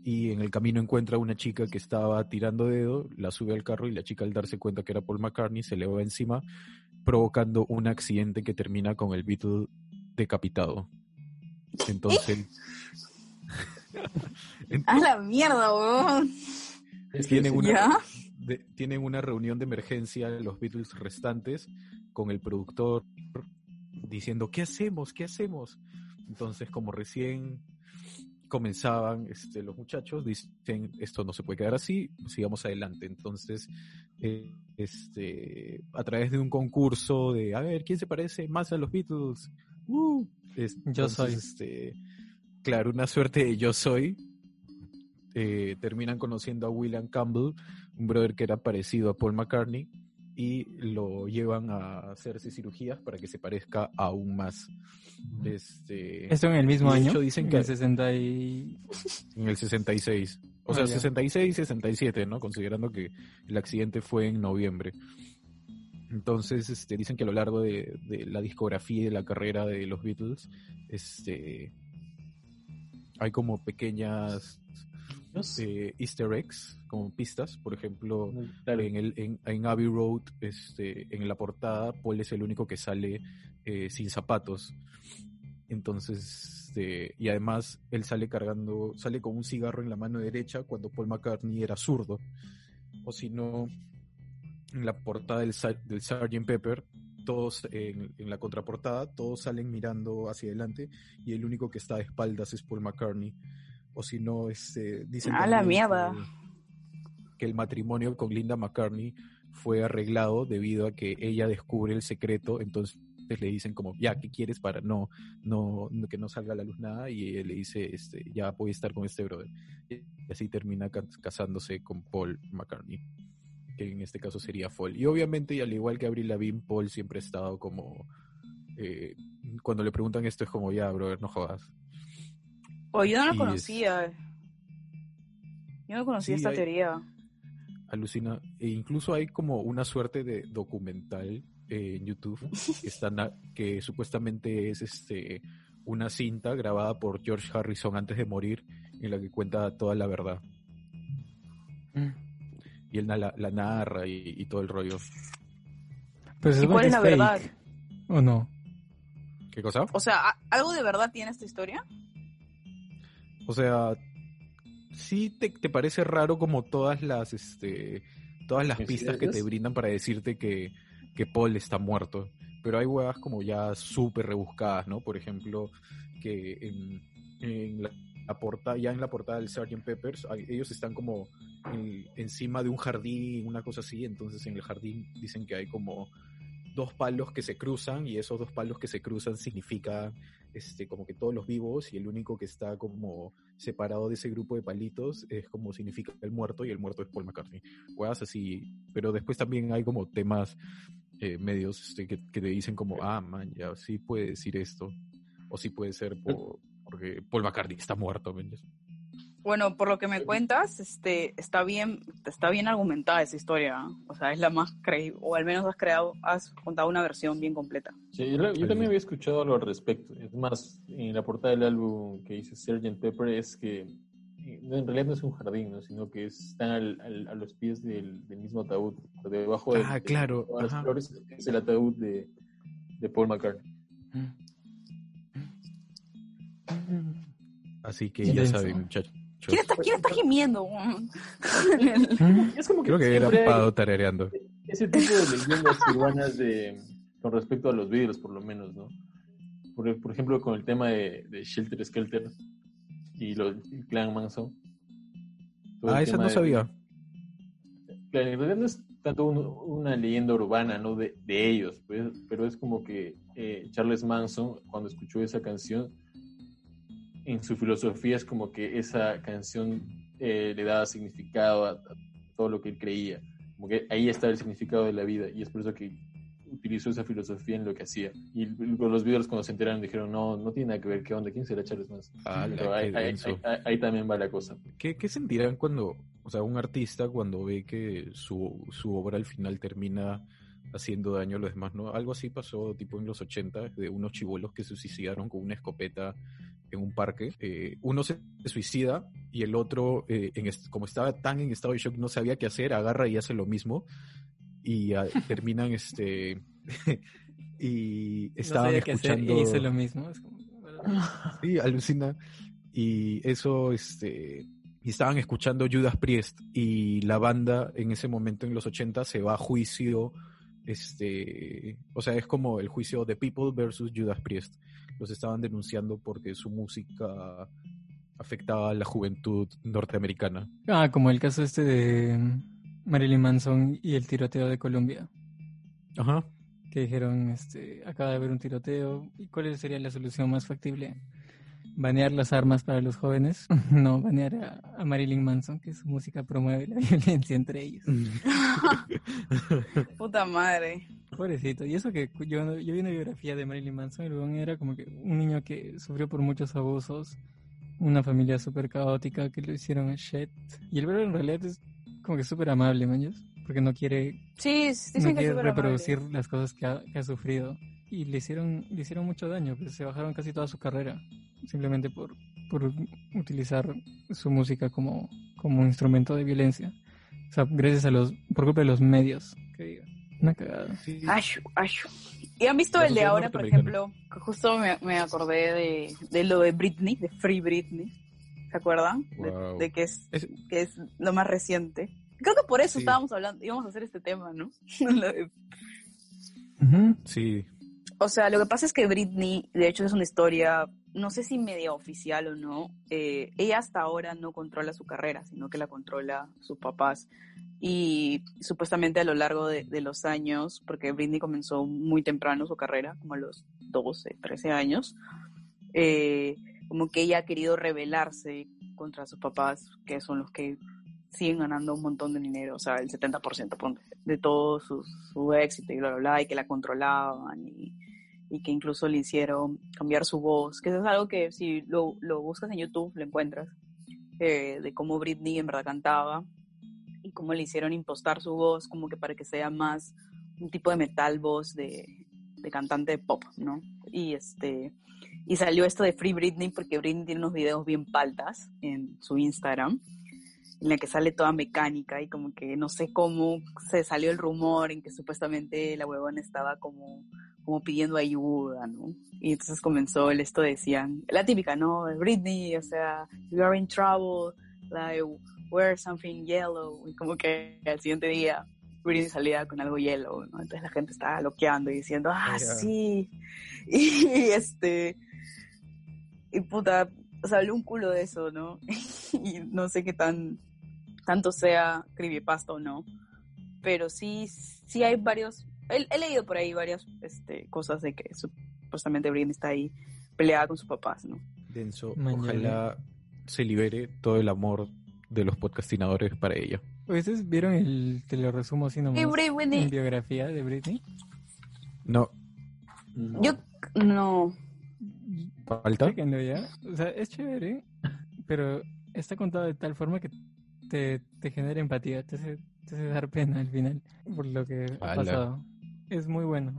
y en el camino encuentra a una chica que estaba tirando dedo, la sube al carro y la chica al darse cuenta que era Paul McCartney se le va encima, provocando un accidente que termina con el Beatle decapitado. Entonces, ¡A la mierda, weón! Tienen una, ¿Ya? de- tienen una reunión de emergencia los Beatles restantes con el productor diciendo, ¿qué hacemos? ¿Qué hacemos? Entonces, como recién comenzaban este, los muchachos, dicen, esto no se puede quedar así, sigamos adelante. Entonces, eh, este, a través de un concurso de, a ver, ¿quién se parece más a los Beatles? Uh, es- Yo entonces, soy. Este, claro, una suerte de yo soy. Eh, terminan conociendo a William Campbell, un brother que era parecido a Paul McCartney, y lo llevan a hacerse cirugías para que se parezca aún más. Este, Esto en el mismo año. hecho dicen en que- el 60 y... en el 66. O Ah, sea, ya. 66 y 67, ¿no? Considerando que el accidente fue en noviembre. Entonces, este, dicen que a lo largo de, de la discografía y de la carrera de los Beatles, este, hay como pequeñas eh, easter eggs, como pistas. Por ejemplo, Claro. en, el, en, en Abbey Road, este, en la portada, Paul es el único que sale eh, sin zapatos. Entonces, este, y además él sale cargando, sale con un cigarro en la mano derecha cuando Paul McCartney era zurdo. O si no, en la portada del Sgt. Pepper, todos en, en la contraportada, todos salen mirando hacia adelante y el único que está de espaldas es Paul McCartney. O si no, este, dicen ¡A la también mierda! que- que el matrimonio con Linda McCartney fue arreglado debido a que ella descubre el secreto, entonces le dicen como, ya, ¿qué quieres para no, no, que no salga a la luz nada? Y él le dice, este, ya voy a estar con este brother. Y así termina ca- casándose con Paul McCartney, que en este caso sería Paul. Y obviamente, y al igual que Avril Lavigne, Paul siempre ha estado como, eh, cuando le preguntan esto es como, ya, brother, no jodas. O yo no es- conocía. Yo no conocía Sí, esta hay- teoría. Alucina. E incluso hay como una suerte de documental eh, en YouTube que, están a- que supuestamente es este una cinta grabada por George Harrison antes de morir en la que cuenta toda la verdad. Mm. y él la, la narra y, y todo el rollo. Pues ¿Y es cuál es la fake, verdad? ¿O no? ¿Qué cosa? O sea, ¿a- ¿algo de verdad tiene esta historia? O sea, sí te, te parece raro como todas las, este, todas las pistas que te brindan para decirte que, que Paul está muerto. Pero hay huevas como ya súper rebuscadas, ¿no? Por ejemplo, que en, en la, la portada, ya en la portada del Sgt. Peppers, hay- ellos están como en- encima de un jardín, una cosa así, entonces en el jardín dicen que hay como dos palos que se cruzan y esos dos palos que se cruzan significan este, como que todos los vivos y el único que está como separado de ese grupo de palitos es como significa el muerto y el muerto es Paul McCartney. Así, pero después también hay como temas eh, medios este, que, te dicen como, ah, man, ya sí puede decir esto, o sí puede ser por- porque Paul McCartney está muerto. Bueno, por lo que me cuentas, este, está bien, está bien argumentada esa historia. O sea, es la más creíble, o al menos has creado, has contado una versión bien completa. Sí, yo, yo también había escuchado algo al respecto. Es más, en la portada del álbum que dice Sgt. Pepper es que eh, en realidad no es un jardín, ¿no? sino que están al- al- a los pies del, del mismo ataúd. Por debajo de, Ah, de claro, todas las ajá. flores es el ataúd de, de Paul McCartney. Así que Sí, ya saben, muchachos. ¿Quién está, quién está gimiendo? Es como que Creo que era Pado tarareando. ese tipo de leyendas urbanas de, con respecto a los Beatles, por lo menos, ¿no? Por, por ejemplo, con el tema de, de Shelter Skelter y los el clan Manson. Ah, esa no de- sabía. Claro, en realidad no es tanto un- una leyenda urbana, ¿no? De, de ellos, pues, pero es como que eh, Charles Manson, cuando escuchó esa canción, en su filosofía es como que esa canción eh, le daba significado a, a todo lo que él creía. Como que ahí está el significado de la vida y es por eso que utilizó esa filosofía en lo que hacía. Y los Beatles cuando se enteraron dijeron, no, no tiene nada que ver, ¿qué onda? ¿Quién será Charles Manson? Ala, Pero ahí, qué ahí- denso. ahí- ahí también va la cosa. ¿Qué, qué sentirán cuando, o sea, un artista cuando ve que su, su obra al final termina haciendo daño a los demás, ¿no? Algo así pasó tipo en los 80 de unos chivolos que se suicidaron con una escopeta en un parque. Eh, uno se suicida y el otro, eh, en como estaba tan en estado de shock, no sabía qué hacer, agarra y hace lo mismo y ah, terminan este... y estaban no escuchando... y hice lo mismo. Es como, Sí, alucina. Y eso, este, y estaban escuchando Judas Priest y la banda en ese momento en los 80 se va a juicio, este, o sea, es como el juicio de People versus Judas Priest. Los estaban denunciando porque su música afectaba a la juventud norteamericana. Ah, como el caso este de Marilyn Manson y el tiroteo de Colombia. Ajá. que dijeron, este, acaba de haber un tiroteo, ¿y cuál sería la solución más factible? ¿Banear las armas para los jóvenes? no, banear a, a Marilyn Manson, que su música promueve la violencia entre ellos. Puta madre. Pobrecito, y eso que yo, yo vi una biografía de Marilyn Manson, y luego era como que un niño que sufrió por muchos abusos, una familia súper caótica que lo hicieron shit, y el verdad en realidad es como que súper amable, man, porque no quiere Sí, dicen no quiere reproducir amable. las cosas que ha, que ha sufrido. Y le hicieron, le hicieron mucho daño, pues se bajaron casi toda su carrera, simplemente por, por utilizar su música como, como instrumento de violencia. O sea, gracias a los, por culpa de los medios, que diga. Una cagada. Sí. Ashu, ashu. ¿Y han visto el de ahora, por ejemplo? Justo me, me acordé de, de lo de Britney, de Free Britney. ¿Se acuerdan? De- Wow. De, que, es, Es- que es lo más reciente. Creo que por eso Sí. estábamos hablando, íbamos a hacer este tema, ¿no? Sí, o sea, lo que pasa es que Britney, de hecho, es una historia, no sé si media oficial o no. eh, ella hasta ahora no controla su carrera, sino que la controla sus papás. Y supuestamente a lo largo de, los años, porque Britney comenzó muy temprano su carrera, como a los 12, 13 años, eh, como que ella ha querido rebelarse contra sus papás, que son los que siguen ganando un montón de dinero, o sea, el 70% ponte, de todo su, su éxito y bla, bla, bla, y que la controlaban y, y que incluso le hicieron cambiar su voz, que eso es algo que si lo, lo buscas en YouTube lo encuentras, eh, de cómo Britney en verdad cantaba y cómo le hicieron impostar su voz como que para que sea más un tipo de metal voz de, de cantante pop, ¿no? Y este y salió esto de Free Britney porque Britney tiene unos videos bien paltas en su Instagram en la que sale toda mecánica y como que no sé cómo se salió el rumor en que supuestamente la huevona estaba como, como pidiendo ayuda, ¿no? Y entonces comenzó el esto decían, la típica, ¿no? Britney, o sea, you are in trouble, like, wear something yellow, y como que al siguiente día Britney salía con algo yellow, ¿no? Entonces la gente estaba loqueando y diciendo, ah, Ya. sí, y este, y puta, salió un culo de eso, ¿no? y no sé qué tan, tanto sea creepypasta o no, pero sí, sí hay varios, he, he leído por ahí varias este, cosas de que supuestamente Britney está ahí peleada con sus papás, ¿no? Denso. Mañana. Ojalá se libere todo el amor de los podcastinadores para ella. ¿Ustedes vieron el, te lo resumo así nomás, Y Britney, en biografía de Britney? No, No. yo, no, falta. Chéquenlo ya. O sea, es chévere, pero está contado de tal forma que te, te genera empatía, te hace, te hace dar pena al final por lo que ha Ala. pasado. Es muy bueno,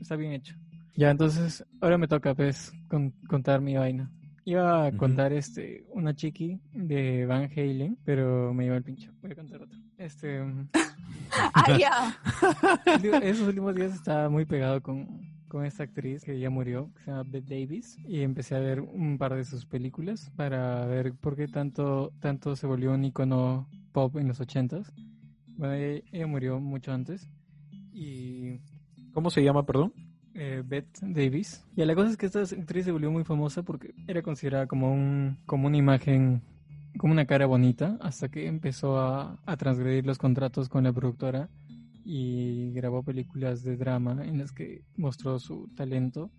está bien hecho. Ya, entonces, ahora me toca, pues, con- contar mi vaina. Iba a contar este una chiqui de Van Halen, pero me llevó el pincho. Voy a contar otro. Este, mm, ah, ya, Esos últimos días estaba muy pegado con, con esta actriz que ya murió, que se llama Bette Davis, y empecé a ver un par de sus películas para ver por qué tanto, tanto se volvió un icono pop en los ochentas. Bueno, ella, ella murió mucho antes, y ¿Cómo se llama, perdón? eh, Bette Davis. Y la cosa es que esta actriz se volvió muy famosa porque era considerada como un como una imagen, como una cara bonita, hasta que empezó a, a transgredir los contratos con la productora y grabó películas de drama en las que mostró su talento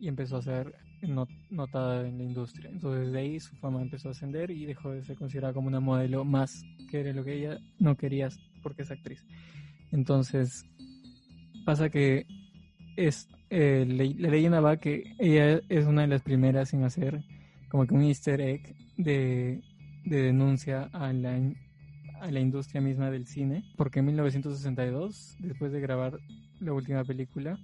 y empezó a ser no- notada en la industria. Entonces de ahí su fama empezó a ascender y dejó de ser considerada como una modelo más, que era lo que ella no quería porque es actriz. Entonces pasa que es eh, le- la leyenda va que ella es una de las primeras en hacer como que un easter egg de, de denuncia a la, in- a la industria misma del cine, porque en 1962, después de grabar la última película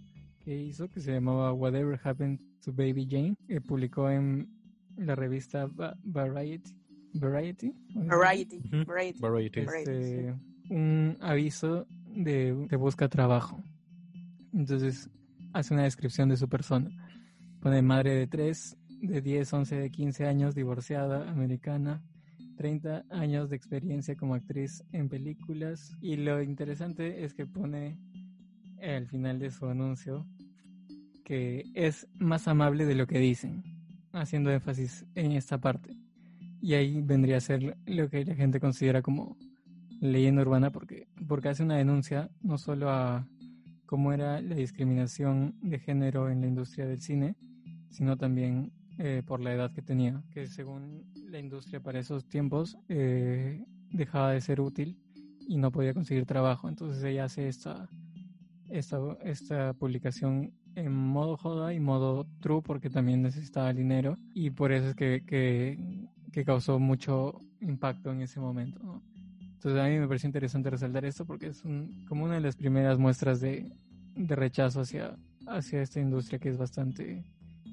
que hizo, que se llamaba Whatever Happened to Baby Jane, eh, publicó en la revista Va- Variety, Variety, Variety. Variety. Variety. Variety, este, un aviso de, de busca trabajo. Entonces hace una descripción de su persona. Pone madre de 3, de 10, 11, de 15 años, divorciada, americana, 30 años de experiencia como actriz en películas. Y lo interesante es que pone al final de su anuncio que es más amable de lo que dicen, haciendo énfasis en esta parte. Y ahí vendría a ser lo que la gente considera como leyenda urbana porque, porque hace una denuncia no solo a cómo era la discriminación de género en la industria del cine, sino también eh, por la edad que tenía, que según la industria para esos tiempos eh, dejaba de ser útil y no podía conseguir trabajo. Entonces ella hace esta, esta, esta publicación en modo joda y modo true porque también necesitaba dinero y por eso es que, que, causó mucho impacto en ese momento. Entonces a mí me pareció interesante resaltar esto porque es un- como una de las primeras muestras de, de rechazo hacia, hacia esta industria que es bastante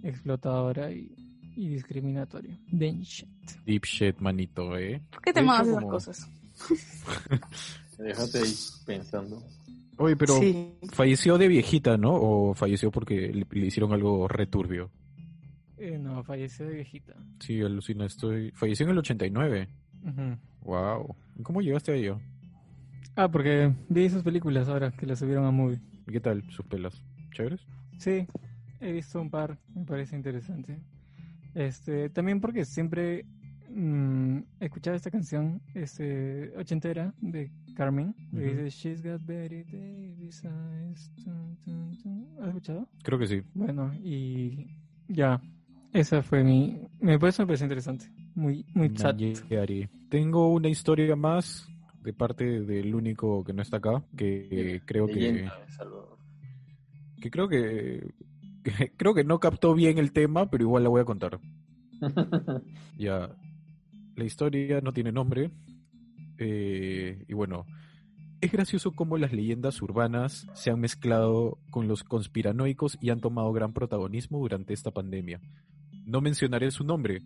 explotadora y, y discriminatoria. Then shit. Deep shit, manito, ¿eh? ¿Por qué te mandas esas como- cosas? Déjate ahí pensando. Oye, pero Sí. falleció de viejita, ¿no? O falleció porque le, le hicieron algo returbio. Eh, no, falleció de viejita. Sí, alucina, estoy... Falleció en el 89. Ujú. Wow. ¿Cómo llegaste a ello? Ah, porque vi sus películas ahora que las subieron a movie. ¿Y qué tal sus pelas? ¿Chéveres? Sí, he visto un par, me parece interesante. Este, también porque siempre mm, he escuchado esta canción este, ochentera de Carmen, que Ujú. dice She's got tun, tun, tun". ¿Has escuchado? Creo que sí. Bueno, y ya, esa fue mi... Me parece, me parece interesante, muy, muy. Nayari. Tengo una historia más de parte del único que no está acá, que creo que, que creo que, que creo que no captó bien el tema, pero igual la voy a contar. Ya, la historia no tiene nombre. eh, y bueno, es gracioso cómo las leyendas urbanas se han mezclado con los conspiranoicos y han tomado gran protagonismo durante esta pandemia. No mencionaré su nombre,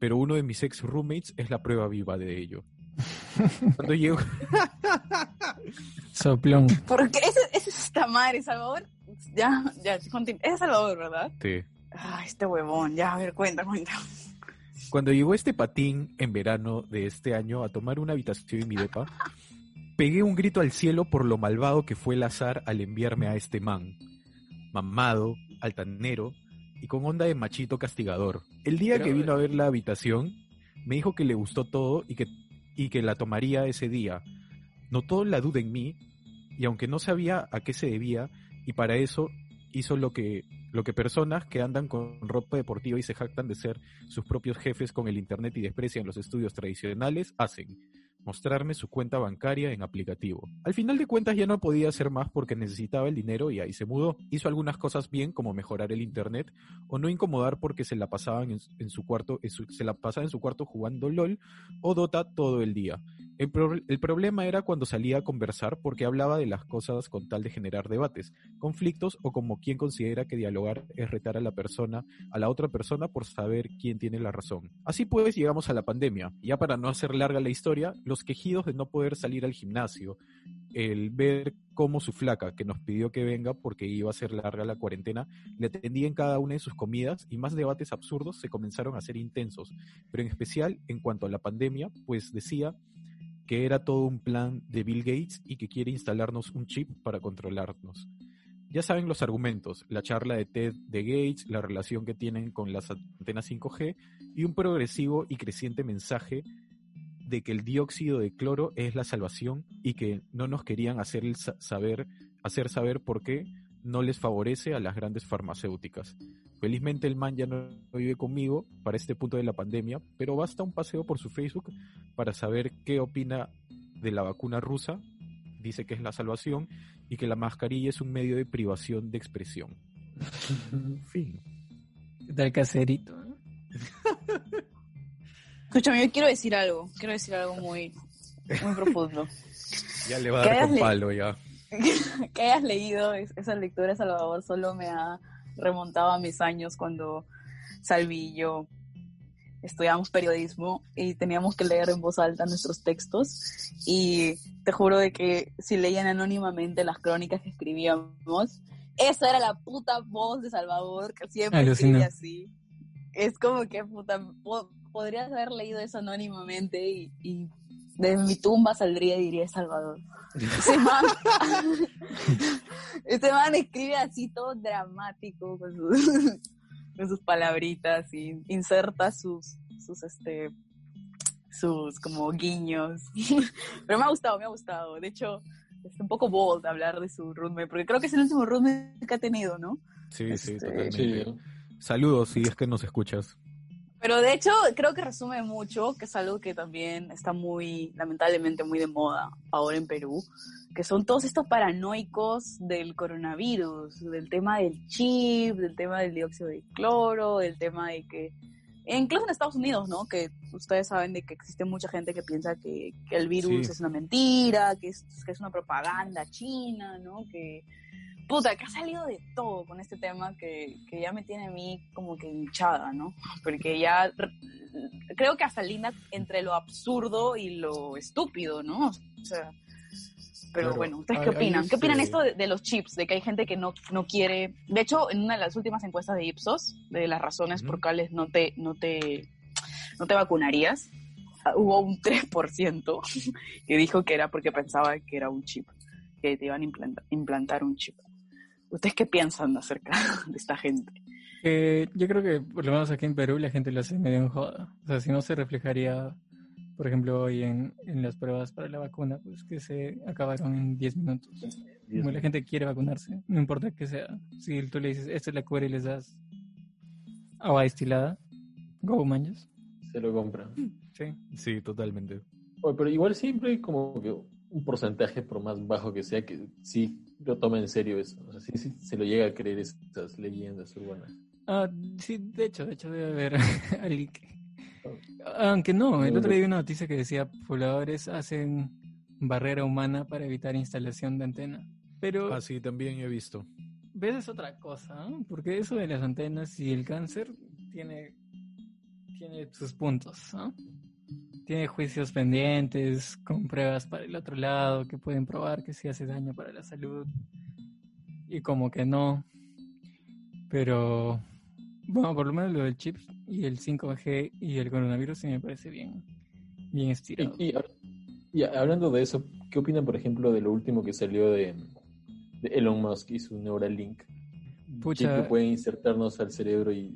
pero uno de mis ex roommates es la prueba viva de ello. Cuando llegó, Soplón. Porque ese, ese es esta madre, Salvador. Ya, ya, es Salvador, ¿verdad? Sí. Ah, este huevón. Ya, a ver, cuenta, cuenta. Cuando llegó este patín en verano de este año a tomar una habitación en mi depa, pegué un grito al cielo por lo malvado que fue el azar al enviarme a este man. Mamado, altanero y con onda de machito castigador. El día Pero- que vino a ver la habitación, me dijo que le gustó todo y que, y que la tomaría ese día. Notó la duda en mí y aunque no sabía a qué se debía, y para eso hizo lo que, lo que personas que andan con ropa deportiva y se jactan de ser sus propios jefes con el Internet y desprecian los estudios tradicionales, hacen mostrarme su cuenta bancaria en aplicativo. Al final de cuentas ya no podía hacer más porque necesitaba el dinero y ahí se mudó. Hizo algunas cosas bien como mejorar el internet o no incomodar porque se la pasaban en, su cuarto, se la pasaba en su cuarto jugando LOL o Dota todo el día. El, el problema era cuando salía a conversar porque hablaba de las cosas con tal de generar debates, conflictos o como quien considera que dialogar es retar a la persona, a la otra persona por saber quién tiene la razón. Así pues llegamos a la pandemia. Ya para no hacer larga la historia, los quejidos de no poder salir al gimnasio, el ver cómo su flaca, que nos pidió que venga porque iba a ser larga la cuarentena, le atendía en cada una de sus comidas y más debates absurdos se comenzaron a ser intensos, pero en especial en cuanto a la pandemia, pues decía que era todo un plan de Bill Gates y que quiere instalarnos un chip para controlarnos. Ya saben los argumentos, la charla de TED de Gates, la relación que tienen con las antenas 5G y un progresivo y creciente mensaje de que el dióxido de cloro es la salvación y que no nos querían hacer saber, hacer saber por qué no les favorece a las grandes farmacéuticas. Felizmente el man ya no vive conmigo para este punto de la pandemia, pero basta un paseo por su Facebook para saber qué opina de la vacuna rusa. Dice que es la salvación y que la mascarilla es un medio de privación de expresión. Fin. ¿Qué tal caserito? no? Escúchame, yo quiero decir algo. Quiero decir algo muy, muy profundo. Ya le va a ¿Qué dar con palo ya. que hayas leído es- esa lectura de Salvador solo me ha remontado a mis años cuando Salvi y yo estudiábamos periodismo y teníamos que leer en voz alta nuestros textos y te juro de que si leían anónimamente las crónicas que escribíamos, esa era la puta voz de Salvador que siempre escribe así. Es como que puta, po- podrías haber leído eso anónimamente y, y de mi tumba saldría y diría Salvador. Ese man, ese man escribe así todo dramático con sus, con sus palabritas y inserta sus, sus este, sus como guiños. Pero me ha gustado, me ha gustado. De hecho, es un poco bold hablar de su roommate, porque creo que es el último roommate que ha tenido, ¿no? Sí, sí, Este, totalmente. Sí, Saludos si es que nos escuchas. Pero de hecho, creo que resume mucho, que es algo que también está muy, lamentablemente, muy de moda ahora en Perú, que son todos estos paranoicos del coronavirus, del tema del chip, del tema del dióxido de cloro, del tema de que, incluso en Estados Unidos, ¿no? Que ustedes saben de que existe mucha gente que piensa que, que el virus Sí. es una mentira, que es, que es una propaganda china, ¿no? Que, puta, que ha salido de todo con este tema que, que ya me tiene a mí como que hinchada, ¿no? Porque ya creo que hasta linda entre lo absurdo y lo estúpido, ¿no? O sea, pero Claro, bueno, ¿ustedes qué hay opinan? ¿Qué opinan este- esto de, de los chips? De que hay gente que no, no quiere... De hecho, en una de las últimas encuestas de Ipsos, de las razones por Ujú. cuales no te, no te, no te vacunarías, hubo un 3% que dijo que era porque pensaba que era un chip, que te iban a implanta- implantar un chip. ¿Ustedes qué piensan acerca de esta gente? Eh, yo creo que por lo menos aquí en Perú la gente lo hace medio en joda. O sea, si no se reflejaría, por ejemplo, hoy en, en las pruebas para la vacuna, pues que se acabaron en 10 minutos. Como la gente quiere vacunarse, no importa que sea. Si tú le dices, esta es la cura y les das agua destilada, go manjas. se lo compra. Sí. Sí, totalmente. Oye, pero igual siempre hay como que un porcentaje, por más bajo que sea, que sí lo toma en serio eso. O sea, sí, sí se lo llega a creer esas leyendas urbanas. Ah, sí, de hecho, de hecho debe haber alguien que... Aunque no, el otro día vi una noticia que decía pobladores hacen barrera humana para evitar instalación de antena. Pero Ah, sí, también he visto. ves es otra cosa, ¿no? Porque eso de las antenas y el cáncer tiene, tiene sus puntos, ¿no? Tiene juicios pendientes con pruebas para el otro lado que pueden probar que sí hace daño para la salud y como que no. Pero bueno, por lo menos lo del chip y el 5G y el coronavirus sí me parece bien, bien estirado. Y, y- y hablando de eso, ¿qué opinan, por ejemplo, de lo último que salió de, de Elon Musk y su Neuralink? Pucha. Que puede insertarnos al cerebro y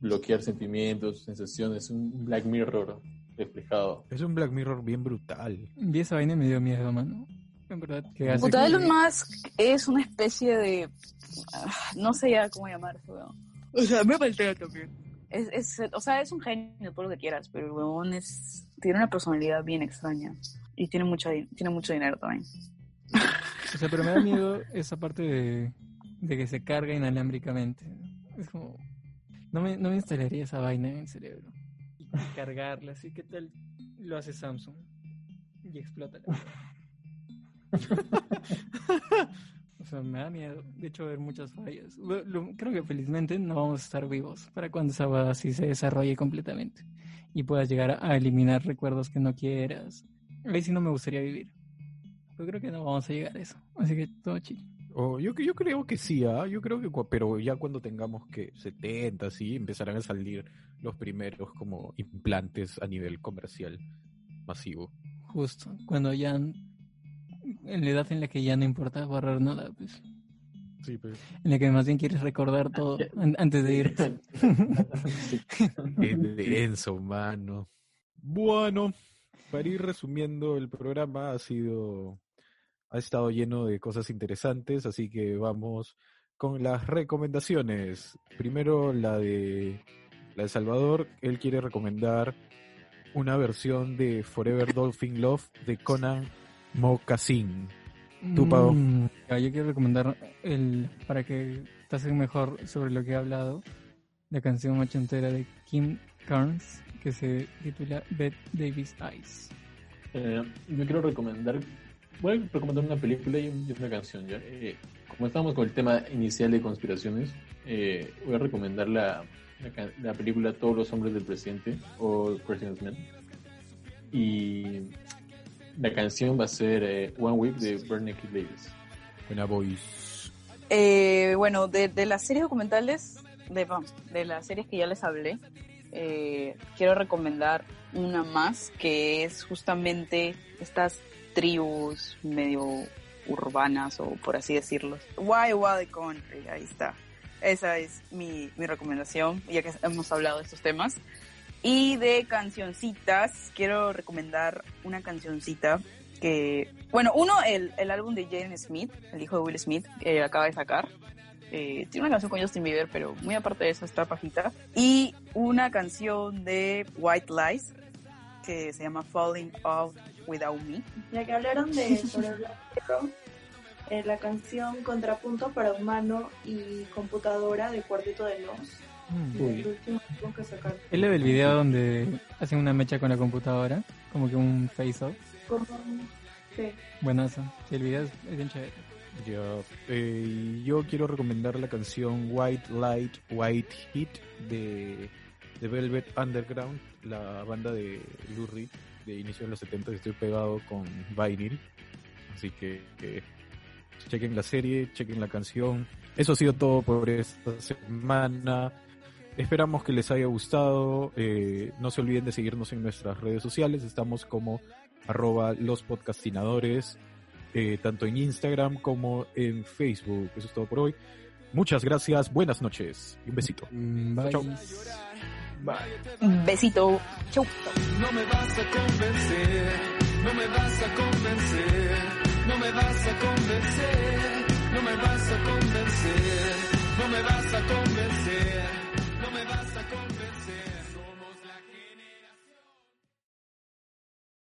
bloquear sentimientos, sensaciones, un Black Mirror reflejado. Es un Black Mirror bien brutal. Vi esa vaina y me dio miedo, mano. En verdad, que hace Puta, que- Elon Musk es una especie de. ah, No sé ya cómo llamarse, weón. O sea, me paltea también. Es, es, o sea, es un genio, todo lo que quieras, pero el weón es, tiene una personalidad bien extraña. Y tiene, mucha, di- tiene mucho dinero también. O sea, pero me da miedo esa parte de, de que se carga inalámbricamente. Es como... No me, no me instalaría esa vaina en el cerebro. Cargarla, así que tal lo hace Samsung. Y explota la O sea, me da miedo. De hecho, ver muchas fallas. Lo- lo- creo que felizmente no vamos a estar vivos para cuando esa vaina así se desarrolle completamente. Y puedas llegar a eliminar recuerdos que no quieras. Ahí sí no me gustaría vivir. Yo creo que no vamos a llegar a eso. Así que todo chido. O yo, yo creo que sí, ¿ah? yo creo que, pero ya cuando tengamos que 70, sí, empezarán a salir los primeros como implantes a nivel comercial masivo. Justo. Cuando ya. En la edad en la que ya no importa borrar nada, pues. Sí, pues. En la que más bien quieres recordar todo an- antes de irte. Qué denso, mano. Bueno, para ir resumiendo el programa, ha sido. Ha estado lleno de cosas interesantes, así que vamos con las recomendaciones. Primero la de la de Salvador, él quiere recomendar una versión de Forever Dolphin Love de Conan Moccasin. Tú, Pau. Mm, ya, yo quiero recomendar el para que te hacen mejor sobre lo que he hablado, la canción ochentera de Kim Carnes que se titula Bette Davis Eyes. Eh, yo quiero recomendar, voy a recomendar una película y una canción. ¿ya? Eh, como estábamos con el tema inicial de conspiraciones, eh, voy a recomendar la, la, película Todos los hombres del presidente o President's Men. Y la canción va a ser eh, One Week de Bernie Davis. Buena voice. Eh, bueno, de, de las series documentales, de, vamos, de las series que ya les hablé, eh, quiero recomendar una más que es justamente estas tribus medio urbanas o por así decirlo. Wild Wild Country, ahí está. Esa es mi, mi recomendación, ya que hemos hablado de estos temas. Y de cancioncitas, quiero recomendar una cancioncita que, bueno, uno, el, el álbum de Jaden Smith, el hijo de Will Smith, que acaba de sacar. Eh, tiene una canción con Justin Bieber, pero muy aparte de eso está pajita. Y una canción de White Lies, que se llama Falling Out Without Me. Ya que hablaron de eh, la canción Contrapunto para Humano y Computadora de Cuarteto de Nos, Mm. El que sacaron. Es del video donde hacen una mecha con la computadora, como que un face-off. Sí. Buenazo. Sí, el video es, es bien chévere. Ya, eh, yo quiero recomendar la canción White Light, White Heat de, de Velvet Underground, la banda de Lou Reed de inicio de los 70. Estoy pegado con Vinyl, así que, que chequen la serie, chequen la canción. Eso ha sido todo por esta semana. Esperamos que les haya gustado. Eh, no se olviden de seguirnos en nuestras redes sociales. Estamos como arroba los podcastinadores eh, tanto en Instagram como en Facebook. Eso es todo por hoy. Muchas gracias, buenas noches y un besito. Mm, Bye. Chau. Besito. Chau. No me vas a convencer, no me vas a convencer, no me vas a convencer, no me vas a convencer, no me vas a convencer.